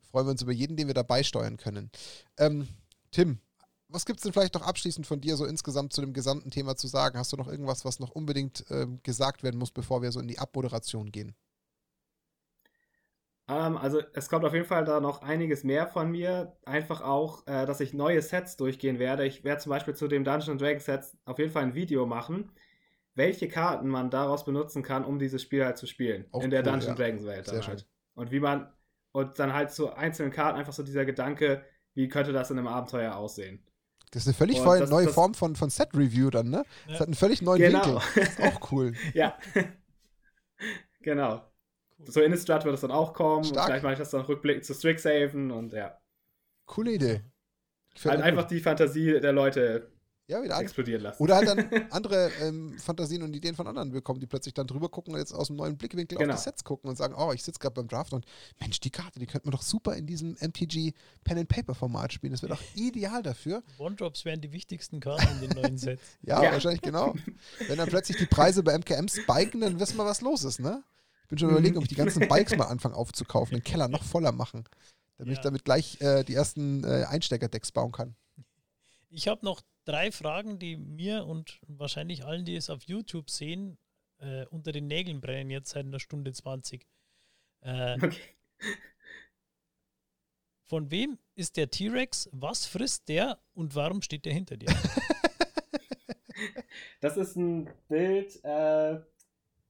A: freuen wir uns über jeden, den wir dabei steuern können. Ähm, Tim, was gibt es denn vielleicht noch abschließend von dir so insgesamt zu dem gesamten Thema zu sagen? Hast du noch irgendwas, was noch unbedingt ähm, gesagt werden muss, bevor wir so in die Abmoderation gehen?
C: Ähm, also es kommt auf jeden Fall da noch einiges mehr von mir. Einfach auch, äh, dass ich neue Sets durchgehen werde. Ich werde zum Beispiel zu dem Dungeons Dragons Set auf jeden Fall ein Video machen, welche Karten man daraus benutzen kann, um dieses Spiel halt zu spielen. Auch in der cool, Dungeons ja. Dragons Welt. Sehr halt. Und wie man, und dann halt zu einzelnen Karten einfach so dieser Gedanke, wie könnte das in einem Abenteuer aussehen.
A: Das ist eine völlig voll, das, neue das, Form von, von Set-Review dann, ne? Ja. Das hat einen völlig neuen genau. Winkel. Das ist auch cool.
C: ja. genau. Cool. So Innistrad wird es dann auch kommen. Stark. Und vielleicht mache ich das dann rückblickend zu Strixhaven und ja.
A: Coole Idee.
C: Halt einfach die Fantasie der Leute ja, wieder explodieren lassen.
A: Oder halt dann andere ähm, Fantasien und Ideen von anderen bekommen, die plötzlich dann drüber gucken und jetzt aus einem neuen Blickwinkel genau. auf die Sets gucken und sagen, oh, ich sitze gerade beim Draft und Mensch, die Karte, die könnte man doch super in diesem MTG Pen and Paper Format spielen. Das wäre doch ideal dafür.
B: One-Drops wären die wichtigsten Karten in den neuen Sets.
A: ja, ja, wahrscheinlich genau. Wenn dann plötzlich die Preise bei MKM spiken, dann wissen wir, was los ist, ne? Ich bin schon überlegen, ob ich die ganzen Bikes mal anfange aufzukaufen, den Keller noch voller machen, damit ja. ich damit gleich äh, die ersten äh, Einsteckerdecks bauen kann.
B: Ich habe noch drei Fragen, die mir und wahrscheinlich allen, die es auf YouTube sehen, äh, unter den Nägeln brennen jetzt seit einer Stunde 20. Äh, okay. Von wem ist der T-Rex? Was frisst der und warum steht der hinter dir?
C: das ist ein Bild, äh,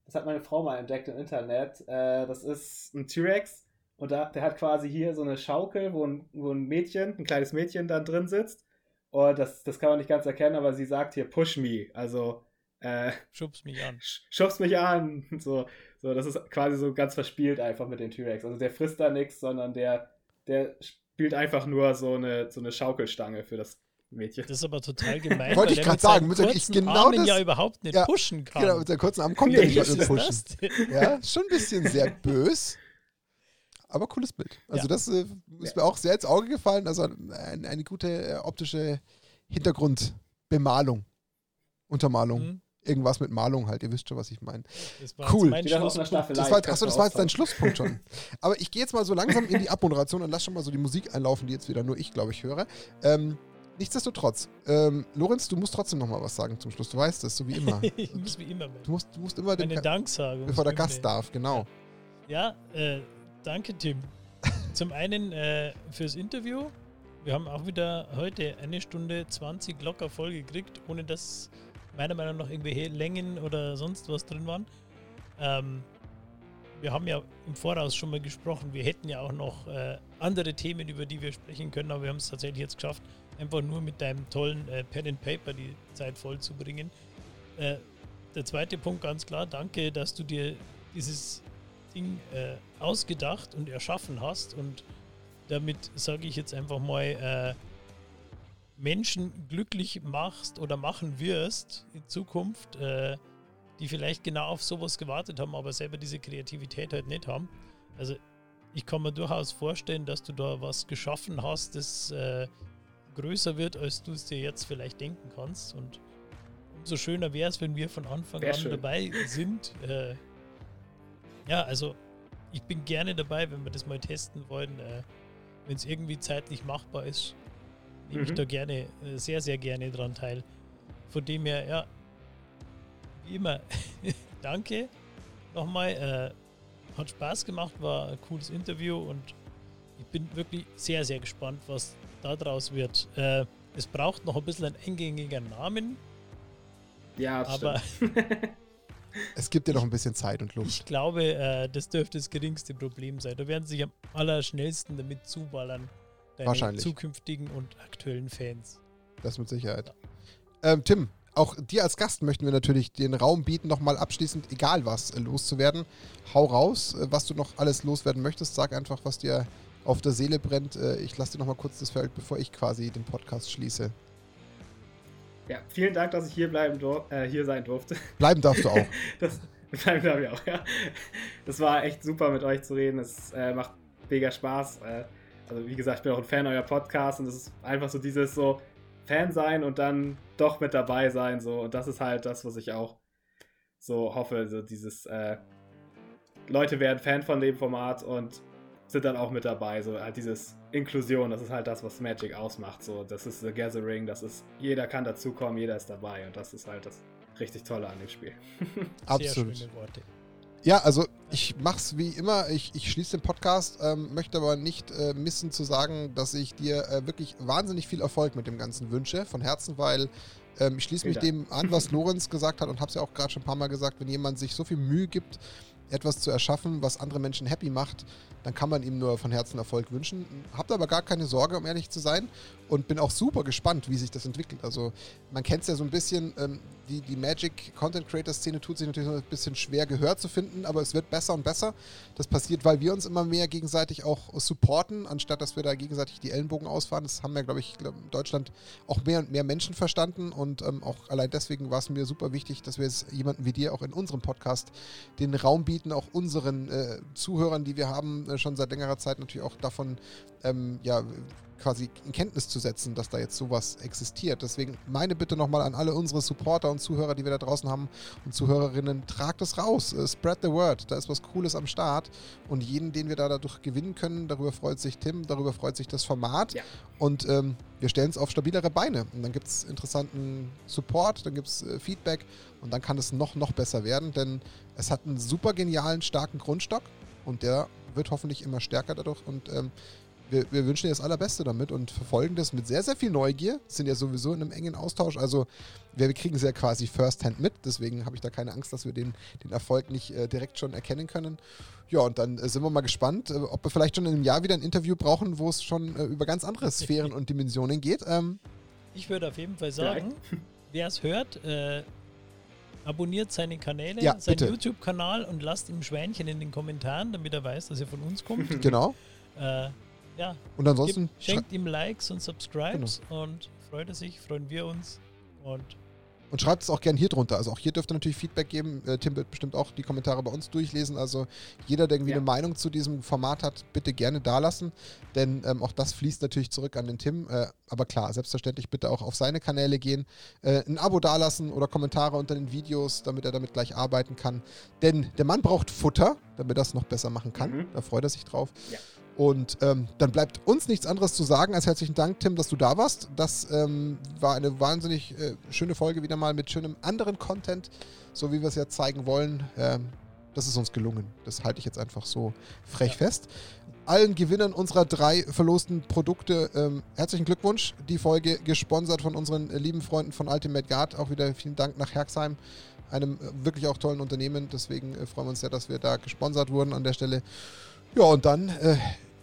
C: das hat meine Frau mal entdeckt im Internet. Äh, das ist ein T-Rex und da, der hat quasi hier so eine Schaukel, wo ein, wo ein Mädchen, ein kleines Mädchen da drin sitzt und das, das kann man nicht ganz erkennen, aber sie sagt hier, push me. Also,
B: äh, schubst mich an.
C: Schubst mich an. So, so, das ist quasi so ganz verspielt einfach mit den T-Rex. Also der frisst da nichts, sondern der, der spielt einfach nur so eine, so eine Schaukelstange für das Mädchen.
B: Das ist aber total gemein.
A: Wollte ich gerade sagen, mit ich
B: genau Armen das, ja überhaupt nicht ja, pushen kann.
A: Genau, mit der kurzen Arm kommt er nicht pushen. Ja, schon ein bisschen sehr bös. Aber cooles Bild. Also ja. das äh, ist mir auch sehr ins Auge gefallen. Also ein, eine gute äh, optische Hintergrundbemalung. Untermalung. Mhm. Irgendwas mit Malung halt. Ihr wisst schon, was ich meine. Cool. Das war, achso, das war jetzt dein Schlusspunkt schon. Aber ich gehe jetzt mal so langsam in die Abmoderation und lass schon mal so die Musik einlaufen, die jetzt wieder nur ich, glaube ich, höre. Ähm, nichtsdestotrotz, ähm, Lorenz, du musst trotzdem noch mal was sagen zum Schluss. Du weißt es, so wie immer.
B: ich muss wie immer.
A: Du musst, du musst immer
B: den Dank sagen.
A: Bevor der Gast darf, genau.
B: Ja, äh, Danke, Tim. Zum einen äh, fürs Interview. Wir haben auch wieder heute eine Stunde 20 locker voll gekriegt, ohne dass meiner Meinung nach irgendwelche Längen oder sonst was drin waren. Ähm, wir haben ja im Voraus schon mal gesprochen, wir hätten ja auch noch äh, andere Themen, über die wir sprechen können, aber wir haben es tatsächlich jetzt geschafft, einfach nur mit deinem tollen äh, Pen and Paper die Zeit voll zu bringen. Äh, der zweite Punkt ganz klar, danke, dass du dir dieses Ding äh, ausgedacht und erschaffen hast und damit sage ich jetzt einfach mal äh, Menschen glücklich machst oder machen wirst in Zukunft, äh, die vielleicht genau auf sowas gewartet haben, aber selber diese Kreativität halt nicht haben. Also ich kann mir durchaus vorstellen, dass du da was geschaffen hast, das äh, größer wird, als du es dir jetzt vielleicht denken kannst. Und umso schöner wäre es, wenn wir von Anfang Wär an schön. dabei sind. Ja, also ich bin gerne dabei, wenn wir das mal testen wollen. Äh, wenn es irgendwie zeitlich machbar ist, nehme mhm. ich da gerne, äh, sehr, sehr gerne dran teil. Von dem her, ja, wie immer, danke nochmal. Äh, hat Spaß gemacht, war ein cooles Interview und ich bin wirklich sehr, sehr gespannt, was da draus wird. Äh, es braucht noch ein bisschen einen eingängigen Namen.
C: Ja,
B: aber
A: Es gibt ja noch ein bisschen Zeit und Luft.
B: Ich glaube, äh, das dürfte das geringste Problem sein. Da werden sich am allerschnellsten damit zuballern, deine zukünftigen und aktuellen Fans.
A: Das mit Sicherheit. Ja. Ähm, Tim, auch dir als Gast möchten wir natürlich den Raum bieten, nochmal abschließend, egal was, äh, loszuwerden. Hau raus, äh, was du noch alles loswerden möchtest. Sag einfach, was dir auf der Seele brennt. Äh, ich lasse dir nochmal kurz das Feld, bevor ich quasi den Podcast schließe.
C: Ja, vielen Dank, dass ich hier bleiben äh, hier sein durfte.
A: Bleiben darfst du auch.
C: das, bleiben darf ich auch, ja. Das war echt super mit euch zu reden. Es äh, macht mega Spaß. Äh, also wie gesagt, ich bin auch ein Fan eurer Podcasts und es ist einfach so dieses so, Fan sein und dann doch mit dabei sein. So. Und das ist halt das, was ich auch so hoffe. So dieses äh, Leute werden Fan von dem Format und sind dann auch mit dabei. So halt dieses Inklusion, das ist halt das, was Magic ausmacht. So, das ist The Gathering, das ist, jeder kann dazukommen, jeder ist dabei und das ist halt das richtig Tolle an dem Spiel.
A: Absolut. Ja, also ich mach's wie immer. Ich, ich schließe den Podcast, ähm, möchte aber nicht äh, missen zu sagen, dass ich dir äh, wirklich wahnsinnig viel Erfolg mit dem Ganzen wünsche, von Herzen, weil ähm, ich schließe mich dem an, was Lorenz gesagt hat und hab's ja auch gerade schon ein paar Mal gesagt, wenn jemand sich so viel Mühe gibt, etwas zu erschaffen, was andere Menschen happy macht, dann kann man ihm nur von Herzen Erfolg wünschen. Habt aber gar keine Sorge, um ehrlich zu sein. Und bin auch super gespannt, wie sich das entwickelt. Also, man kennt es ja so ein bisschen, ähm, die, die Magic Content Creator Szene tut sich natürlich noch ein bisschen schwer Gehör zu finden, aber es wird besser und besser. Das passiert, weil wir uns immer mehr gegenseitig auch supporten, anstatt dass wir da gegenseitig die Ellenbogen ausfahren. Das haben ja, glaube ich, glaub, in Deutschland auch mehr und mehr Menschen verstanden und ähm, auch allein deswegen war es mir super wichtig, dass wir jetzt jemanden wie dir auch in unserem Podcast den Raum bieten, auch unseren äh, Zuhörern, die wir haben, äh, schon seit längerer Zeit natürlich auch davon ähm, ja, quasi in Kenntnis zu setzen, dass da jetzt sowas existiert. Deswegen meine Bitte nochmal an alle unsere Supporter und Zuhörer, die wir da draußen haben und Zuhörerinnen, tragt es raus, uh, spread the word, da ist was Cooles am Start. Und jeden, den wir da dadurch gewinnen können, darüber freut sich Tim, darüber freut sich das Format. Ja. und ähm, wir stellen es auf stabilere Beine. Und dann gibt es interessanten Support, dann gibt es äh, Feedback und dann kann es noch, noch besser werden, denn es hat einen super genialen, starken Grundstock und der wird hoffentlich immer stärker dadurch. Und ähm, wir, wir, wünschen dir das Allerbeste damit und verfolgen das mit sehr, sehr viel Neugier. Sind ja sowieso in einem engen Austausch. Also wir kriegen es ja quasi first-hand mit. Deswegen habe ich da keine Angst, dass wir den, den Erfolg nicht äh, direkt schon erkennen können. Ja, und dann äh, sind wir mal gespannt, äh, ob wir vielleicht schon in einem Jahr wieder ein Interview brauchen, wo es schon äh, über ganz andere Sphären und Dimensionen geht. Ähm,
B: ich würde auf jeden Fall sagen, wer es hört, äh, abonniert seine Kanäle,
A: ja,
B: seinen YouTube-Kanal und lasst ihm Schweinchen in den Kommentaren, damit er weiß, dass er von uns kommt.
A: Genau.
B: Ja.
A: Und ansonsten.
B: Gib, schenkt ihm Likes und Subscribes genau. und freut er sich, freuen wir uns. Und
A: und schreibt es auch gerne hier drunter. Also auch hier dürft ihr natürlich Feedback geben. Äh, Tim wird bestimmt auch die Kommentare bei uns durchlesen. Also jeder, der irgendwie ja. eine Meinung zu diesem Format hat, bitte gerne dalassen. Denn ähm, auch das fließt natürlich zurück an den Tim. Äh, aber klar, selbstverständlich bitte auch auf seine Kanäle gehen. Äh, ein Abo dalassen oder Kommentare unter den Videos, damit er damit gleich arbeiten kann. Denn der Mann braucht Futter, damit er das noch besser machen kann. Mhm. Da freut er sich drauf. Ja. Und ähm, dann bleibt uns nichts anderes zu sagen als herzlichen Dank, Tim, dass du da warst. Das ähm, war eine wahnsinnig äh, schöne Folge wieder mal mit schönem anderen Content, so wie wir es ja zeigen wollen. Ähm, das ist uns gelungen. Das halte ich jetzt einfach so frech ja. fest. Allen Gewinnern unserer drei verlosten Produkte ähm, herzlichen Glückwunsch. Die Folge gesponsert von unseren lieben Freunden von Ultimate Guard. Auch wieder vielen Dank nach Herxheim, einem äh, wirklich auch tollen Unternehmen. Deswegen äh, freuen wir uns sehr, dass wir da gesponsert wurden an der Stelle. Ja, und dann äh,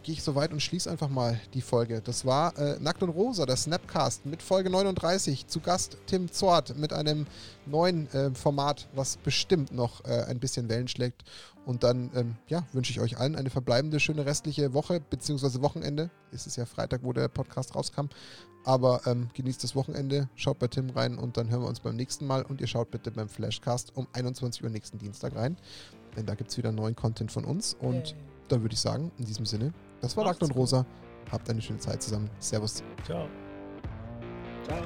A: gehe ich so weit und schließe einfach mal die Folge. Das war äh, Nackt und Rosa, der Snapcast mit Folge 39. Zu Gast Tim Zort mit einem neuen äh, Format, was bestimmt noch äh, ein bisschen Wellen schlägt. Und dann ähm, ja, wünsche ich euch allen eine verbleibende, schöne restliche Woche, beziehungsweise Wochenende. Es ist ja Freitag, wo der Podcast rauskam. Aber ähm, genießt das Wochenende, schaut bei Tim rein und dann hören wir uns beim nächsten Mal. Und ihr schaut bitte beim Flashcast um 21 Uhr nächsten Dienstag rein. Denn da gibt es wieder neuen Content von uns. Und hey. dann würde ich sagen, in diesem Sinne, das war Macht's und Rosa. Habt eine schöne Zeit zusammen. Servus.
B: Ciao. Ciao.